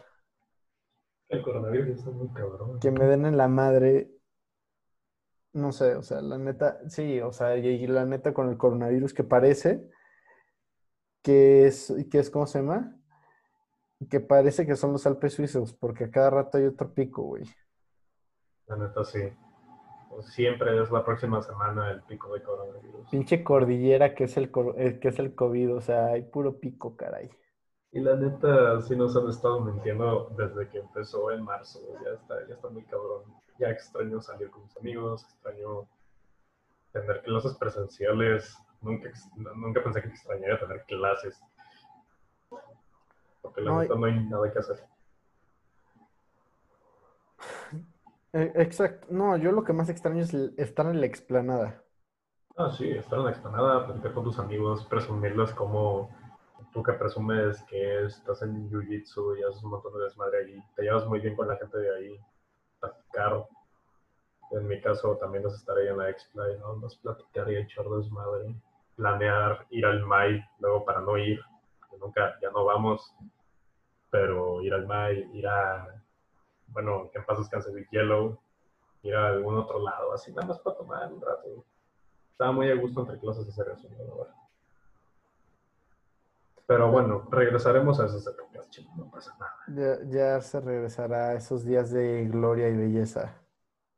El coronavirus está muy cabrón. Que me den en la madre. No sé, o sea, la neta, sí, o sea, y, la neta con el coronavirus que parece que es, que es, ¿cómo se llama? Que parece que son los Alpes suizos, porque a cada rato hay otro pico, güey. La neta, sí siempre es la próxima semana el pico de coronavirus. Pinche cordillera que es el, eh, que es el COVID, o sea, hay puro pico, caray. Y la neta, sí nos han estado mintiendo desde que empezó en marzo. Ya está, ya está muy cabrón. Ya extraño salir con mis amigos, extraño tener clases presenciales. Nunca, nunca pensé que extrañaría tener clases. Porque la neta no hay nada que hacer. Eh, exacto. No, yo lo que más extraño es estar en la explanada. Ah, sí, estar en la explanada, platicar con tus amigos, presumirles como tú que presumes que estás en Jiu-Jitsu y haces un montón de desmadre ahí, te llevas muy bien con la gente de ahí, platicar. En mi caso también es estar ahí en la X-Play, ¿no? Nos platicar y echar desmadre, planear ir al MAI, luego para no ir, nunca, ya no vamos, pero ir al MAI, ir a, bueno, que en paz descanse de Yellow, ir a algún otro lado, así nada más para tomar un rato. Estaba muy a gusto entre clases hacer eso, Pero bueno, regresaremos a esas épocas, no pasa nada. Ya, se regresará a esos días de gloria y belleza.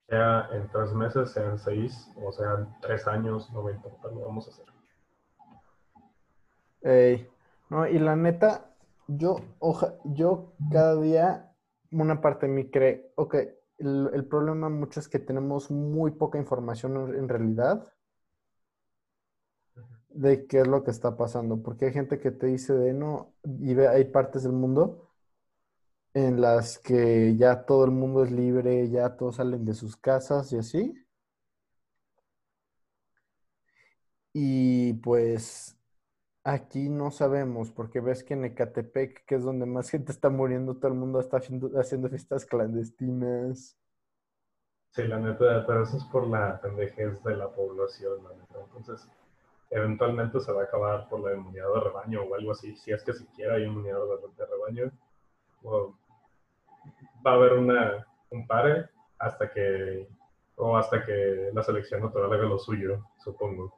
Sea en tres meses, sea en seis, o sea en tres años, no me importa, lo vamos a hacer. no, y la neta, yo, oja, yo cada día, una parte de mí cree, ok, el, el problema mucho es que tenemos muy poca información en realidad de qué es lo que está pasando, porque hay gente que te dice de no, y ve, hay partes del mundo en las que ya todo el mundo es libre, ya todos salen de sus casas y así. Y pues aquí no sabemos, porque ves que en Ecatepec, que es donde más gente está muriendo, todo el mundo está haciendo, haciendo fiestas clandestinas. Sí, la neta, pero eso es por la pendejez de la población, la neta. Entonces, eventualmente se va a acabar por la inmunidad de rebaño o algo así, si es que siquiera hay inmunidad de, rebaño. va a haber una, un pare hasta que, o hasta que la selección natural haga lo suyo, supongo.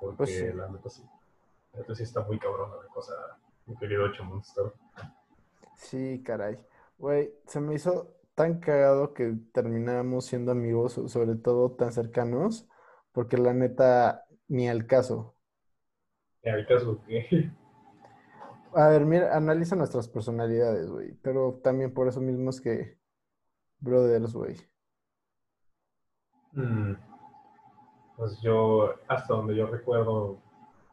Porque pues la neta sí. La neta sí está muy cabrona la cosa, mi querido Ocho Monster. Sí, caray. Güey, se me hizo tan cagado que terminamos siendo amigos, sobre todo tan cercanos, porque la neta, ni al caso. ¿Ni al caso qué? A ver, mira, analiza nuestras personalidades, güey, pero también por eso mismo es que brothers, güey. Mm. Pues yo, hasta donde yo recuerdo,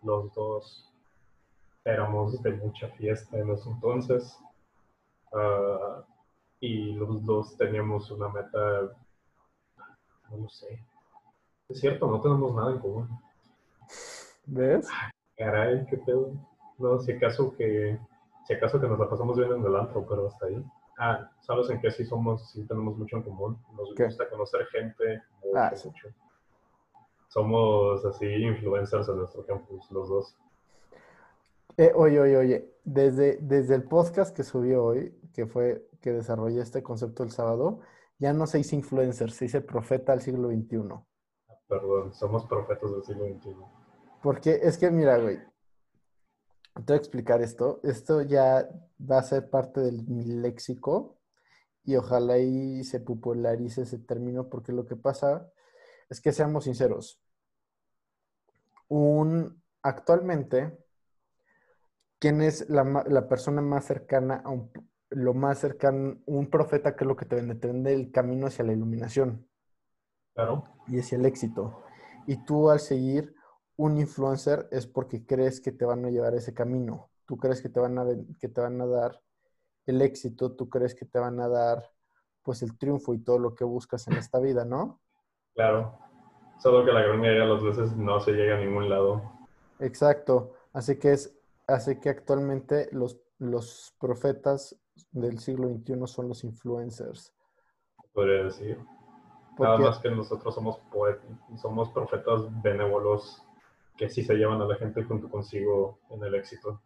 los dos éramos de mucha fiesta en los entonces. Uh, y los dos teníamos una meta, no lo sé. Es cierto, no tenemos nada en común. ¿Ves? Caray, qué pedo. No, si acaso que, si acaso que nos la pasamos bien en el antro, pero hasta ahí. Ah, ¿sabes en qué sí somos, sí tenemos mucho en común? Nos gusta conocer gente mucho, ah, mucho. Somos así influencers en nuestro campus, los dos. Eh, oye, oye, oye, desde, desde el podcast que subió hoy, que fue que desarrollé este concepto el sábado, ya no se dice influencer, se dice profeta del siglo XXI. Perdón, somos profetas del siglo XXI. Porque es que, mira, güey, te voy a explicar esto. Esto ya va a ser parte de mi léxico y ojalá ahí se popularice ese término porque lo que pasa es que seamos sinceros. Un, actualmente quién es la, persona más cercana a un, lo más cercano, un profeta que es lo que te vende, te vende el camino hacia la iluminación. Claro. Y hacia el éxito. Y tú al seguir un influencer es porque crees que te van a llevar ese camino. Tú crees que te van a, que te van a dar el éxito, tú crees que te van a dar pues el triunfo y todo lo que buscas en esta vida, ¿no? Claro. Solo que la gran mayoría de las veces no se llega a ningún lado. Exacto. Así que es hace que actualmente los, los profetas del siglo XXI son los influencers. Podría decir. Nada más que nosotros somos somos profetas benévolos que sí se llevan a la gente junto consigo en el éxito.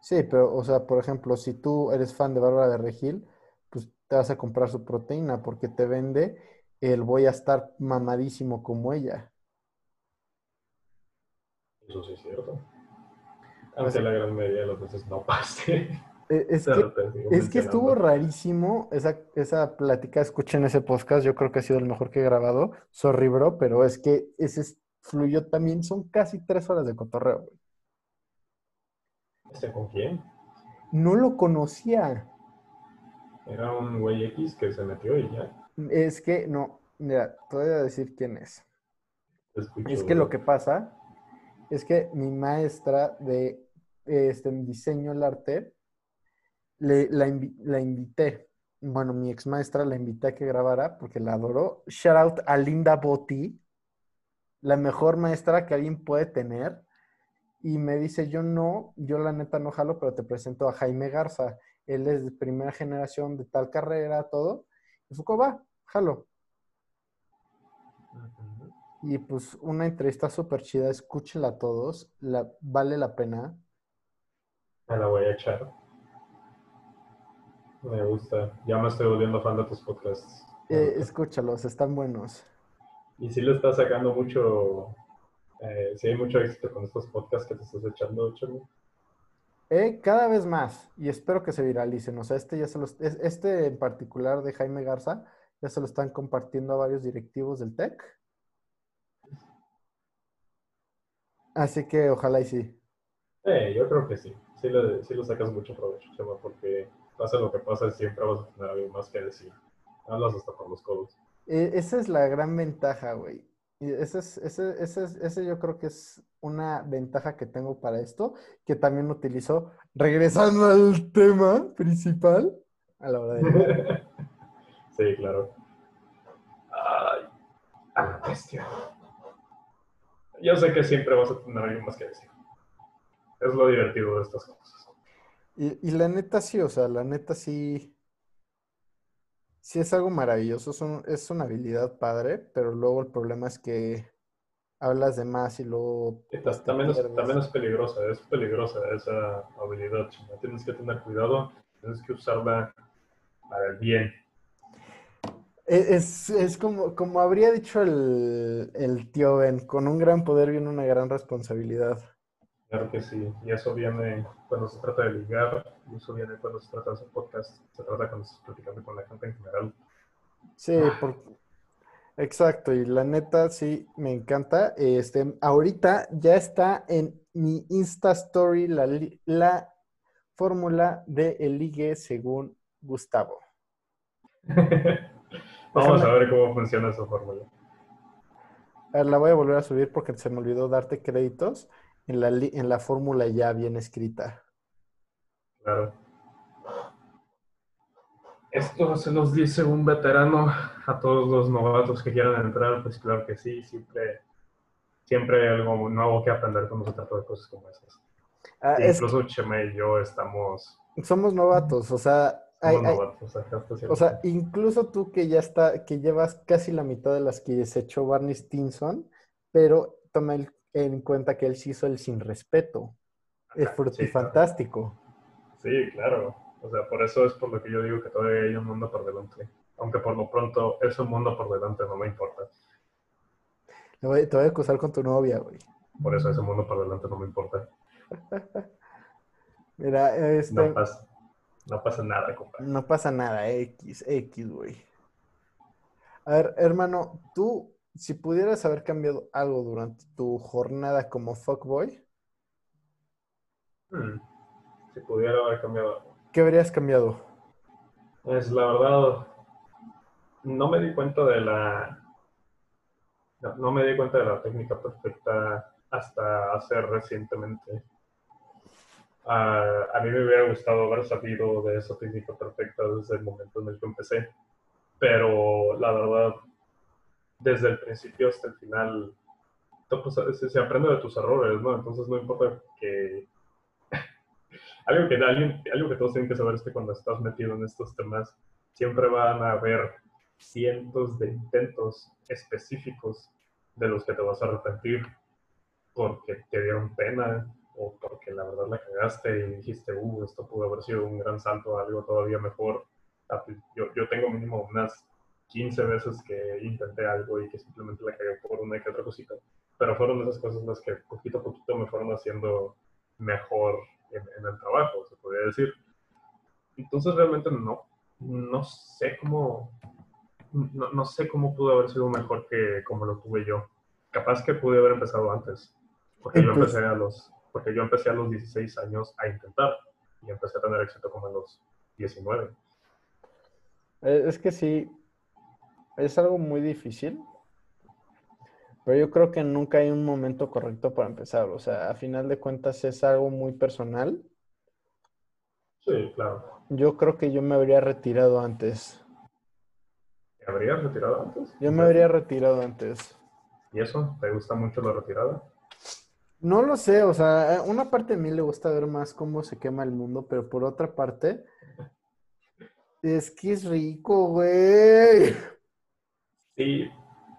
Sí, pero, o sea, por ejemplo, si tú eres fan de Bárbara de Regil, pues te vas a comprar su proteína porque te vende el voy a estar mamadísimo como ella. Eso sí es cierto. Aunque la gran mayoría de las veces no pase. E, es, que, es que, estuvo rarísimo esa, esa plática. Escuchen ese podcast. Yo creo que ha sido el mejor que he grabado. Sorry, bro, pero es que ese fluyó también. Son casi tres horas de cotorreo, ¿Este con quién? No lo conocía. Era un güey X que se metió y ya. Es que, no, mira, te voy a decir quién es. es que lo que pasa es que mi maestra de este, diseño el arte le, la, la invité bueno, mi ex maestra la invité a que grabara porque la adoró. Shout out a Linda Botti, la mejor maestra que alguien puede tener. Y me dice, yo no, yo la neta no jalo, pero te presento a Jaime Garza. Él es de primera generación de tal carrera, todo. Foucault va, jalo. Y pues una entrevista súper chida, escúchenla a todos, la, vale la pena. Me la voy a echar. Me gusta. Ya me estoy volviendo fan de tus podcasts. Eh, escúchalos, están buenos. Y si le estás sacando mucho, eh, si hay mucho éxito con estos podcasts que te estás echando, Charlie. Eh, cada vez más, y espero que se viralicen. O sea, este ya se los, este en particular de Jaime Garza, ya se lo están compartiendo a varios directivos del TEC. Así que ojalá y sí. Eh, yo creo que sí. Sí, le, sí lo sacas mucho provecho, Chema, porque pasa lo que pasa, siempre vas a tener algo más que decir. Hablas hasta por los codos. E, esa es la gran ventaja, güey. Ese, es, ese, ese, ese yo creo que es una ventaja que tengo para esto, que también utilizo, regresando al tema principal, a la hora de... sí, claro. Ay, bestia. Yo sé que siempre vas a tener algo más que decir. Es lo divertido de estas cosas. Y, la neta sí, o sea, la neta sí, sí es algo maravilloso, es, una habilidad padre, pero luego el problema es que hablas de más y luego... Pues, también, es, también es peligrosa, es peligrosa esa habilidad, Tienes que tener cuidado, tienes que usarla para el bien. E, es, como, como habría dicho el, el tío Ben, con un gran poder viene una gran responsabilidad. Claro que sí, y eso viene cuando se trata de ligar, y eso viene cuando se trata de hacer podcast, se trata cuando estás platicando con la gente en general. Sí, exacto, y la neta sí me encanta. Este, ahorita ya está en mi Insta Story la, la fórmula de el ligue según Gustavo. Vamos a ver cómo funciona esa fórmula. A ver, la voy a volver a subir porque se me olvidó darte créditos en la, en la fórmula ya bien escrita. Claro. Esto se nos dice un veterano a todos los novatos que quieran entrar, pues claro que sí, siempre, siempre hay algo nuevo que aprender cuando se trata de cosas como esas. Ah, incluso Cheme y yo estamos... Somos novatos, o sea... o sea, incluso tú que ya está, que llevas casi la mitad de las que se echó Barney Stinson, pero toma el en cuenta que él sí hizo el sin respeto. Es fantástico. Sí, claro. O sea, por eso es por lo que yo digo que todavía hay un mundo por delante. Aunque por lo pronto es un mundo por delante, no me importa. Te voy, a acusar con tu novia, güey. Por eso ese mundo por delante no me importa. Mira, este... No pasa, no pasa nada, compadre. No pasa nada, X, X, güey. A ver, hermano, tú si pudieras haber cambiado algo durante tu jornada como fuckboy. Hmm. Si pudiera haber cambiado algo. ¿Qué habrías cambiado? Pues la verdad, no me di cuenta de la. No, me di cuenta de la técnica perfecta hasta hacer recientemente. a mí me hubiera gustado haber sabido de esa técnica perfecta desde el momento en el que empecé. Pero la verdad, desde el principio hasta el final, pues, se, aprende de tus errores, ¿no? Entonces no importa que... algo, que algo que todos tienen que saber es que cuando estás metido en estos temas, siempre van a haber cientos de intentos específicos de los que te vas a arrepentir porque te dieron pena o porque la verdad la cagaste y dijiste, uh, esto pudo haber sido un gran salto algo todavía mejor. Yo, yo tengo mínimo unas 15 veces que intenté algo y que simplemente la cagué por una y que otra cosita. Pero fueron esas cosas las que poquito a poquito me fueron haciendo mejor en, el trabajo, se podría decir. Entonces realmente no, no sé cómo, no, no, sé cómo pudo haber sido mejor que como lo tuve yo. Capaz que pude haber empezado antes, porque yo empecé a los, porque yo empecé a los 16 años a intentar y empecé a tener éxito como a los 19. Eh, es que sí, es algo muy difícil, pero yo creo que nunca hay un momento correcto para empezar. O sea, a final de cuentas es algo muy personal. Sí, claro. yo creo que yo me habría retirado antes. ¿Te habrías retirado antes? Yo me habría retirado antes. ¿Y eso? ¿Te gusta mucho la retirada? No lo sé, o sea, una parte de mí le gusta ver más cómo se quema el mundo, pero por otra parte, es que es rico, güey.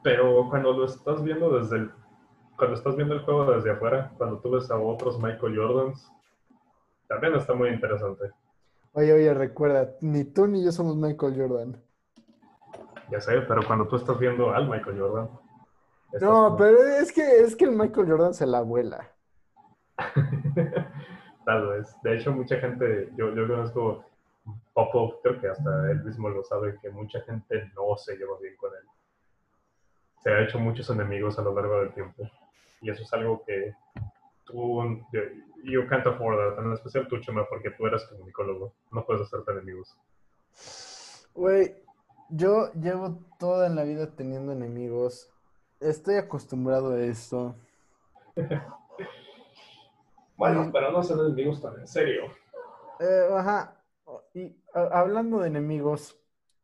Pero cuando lo estás viendo desde el, cuando estás viendo el juego desde afuera, cuando tú ves a otros Michael Jordans, también está muy interesante. Oye, oye, recuerda, ni tú ni yo somos Michael Jordan. Ya sé, pero cuando tú estás viendo al Michael Jordan. No, pero es que es que el Michael Jordan se la vuela. Tal vez. De hecho, mucha gente, yo, yo conozco Popov, creo que hasta él mismo lo sabe, que mucha gente no se lleva bien con él. Se ha hecho muchos enemigos a lo largo del tiempo. Y eso es algo que tú, you can't afford that, en especial tú, Chema, porque tú eres comunicólogo. No puedes hacerte enemigos. Güey, yo llevo toda la vida teniendo enemigos. Estoy acostumbrado a esto. Bueno, pero no son enemigos tan en serio. Eh, ajá. Y a- hablando de enemigos,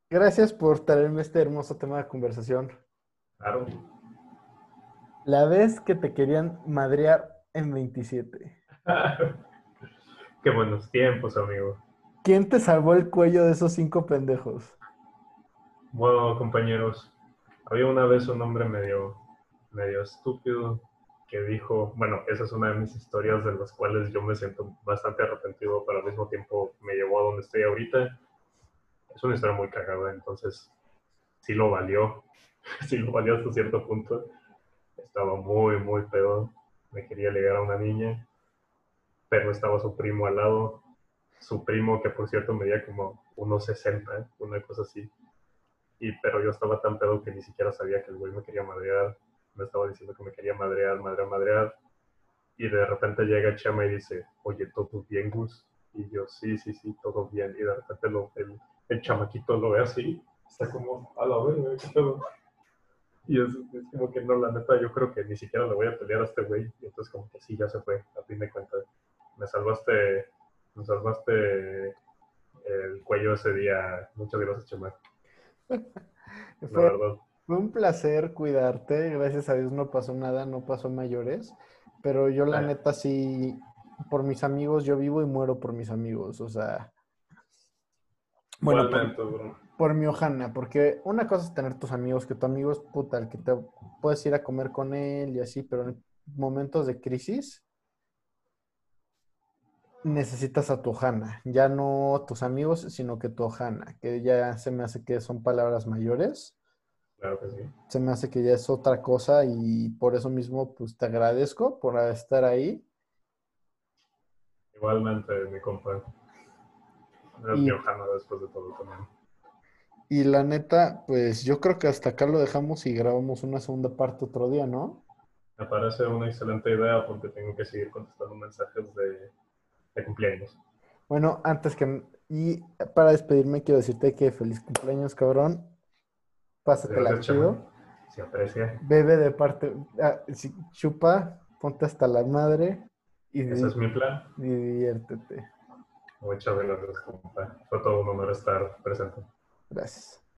gracias por traerme este hermoso tema de conversación. Claro. La vez que te querían madrear en 27. Qué buenos tiempos, amigo. ¿Quién te salvó el cuello de esos cinco pendejos? Bueno, compañeros, había una vez un hombre medio, medio estúpido que dijo, bueno, esa es una de mis historias de las cuales yo me siento bastante arrepentido, pero al mismo tiempo me llevó a donde estoy ahorita. Es una historia muy cagada, entonces sí lo valió, sí lo valió hasta cierto punto. Estaba muy, muy pedo, me quería ligar a una niña, pero estaba su primo al lado, su primo que por cierto medía como 1,60, una cosa así. Y, pero yo estaba tan pedo que ni siquiera sabía que el güey me quería madrear. Me estaba diciendo que me quería madrear, madrear, madrear. Y de repente llega Chema y dice, oye, ¿todo bien, Gus? Y yo, sí, sí, sí, todo bien. Y de repente lo- el, el chamaquito lo ve así. Está como, a la verga, ¿qué pedo? Y es, es como que no, la neta, yo creo que ni siquiera le voy a pelear a este güey. Y entonces como que sí, ya se fue, a fin de cuentas. Me salvaste, me salvaste el cuello ese día. Muchas gracias, Chema. Fue, verdad. fue un placer cuidarte. Gracias a Dios no pasó nada, no pasó mayores. Pero yo la Ah. neta sí, por mis amigos, yo vivo y muero por mis amigos. O sea, bueno, por. Por mi Ojana, porque una cosa es tener tus amigos, que tu amigo es puta, el que te puedes ir a comer con él y así, pero en momentos de crisis necesitas a tu Ojana, ya no tus amigos, sino que tu Ojana, que ya se me hace que son palabras mayores, Claro que sí. se me hace que ya es otra cosa y por eso mismo pues te agradezco por estar ahí. Igualmente, mi compa. Eres Y- mi Ojana después de todo también. Y la neta, pues yo creo que hasta acá lo dejamos y grabamos una segunda parte otro día, ¿no? Me parece una excelente idea porque tengo que seguir contestando mensajes de, de cumpleaños. Bueno, antes que... Y para despedirme quiero decirte que feliz cumpleaños, cabrón. Pásatela chido. Se aprecia. Bebe de parte... ah, sí, chupa, ponte hasta la madre y, Ese es mi plan. y diviértete. Muchas gracias, compa. Fue todo un honor estar presente. Gracias.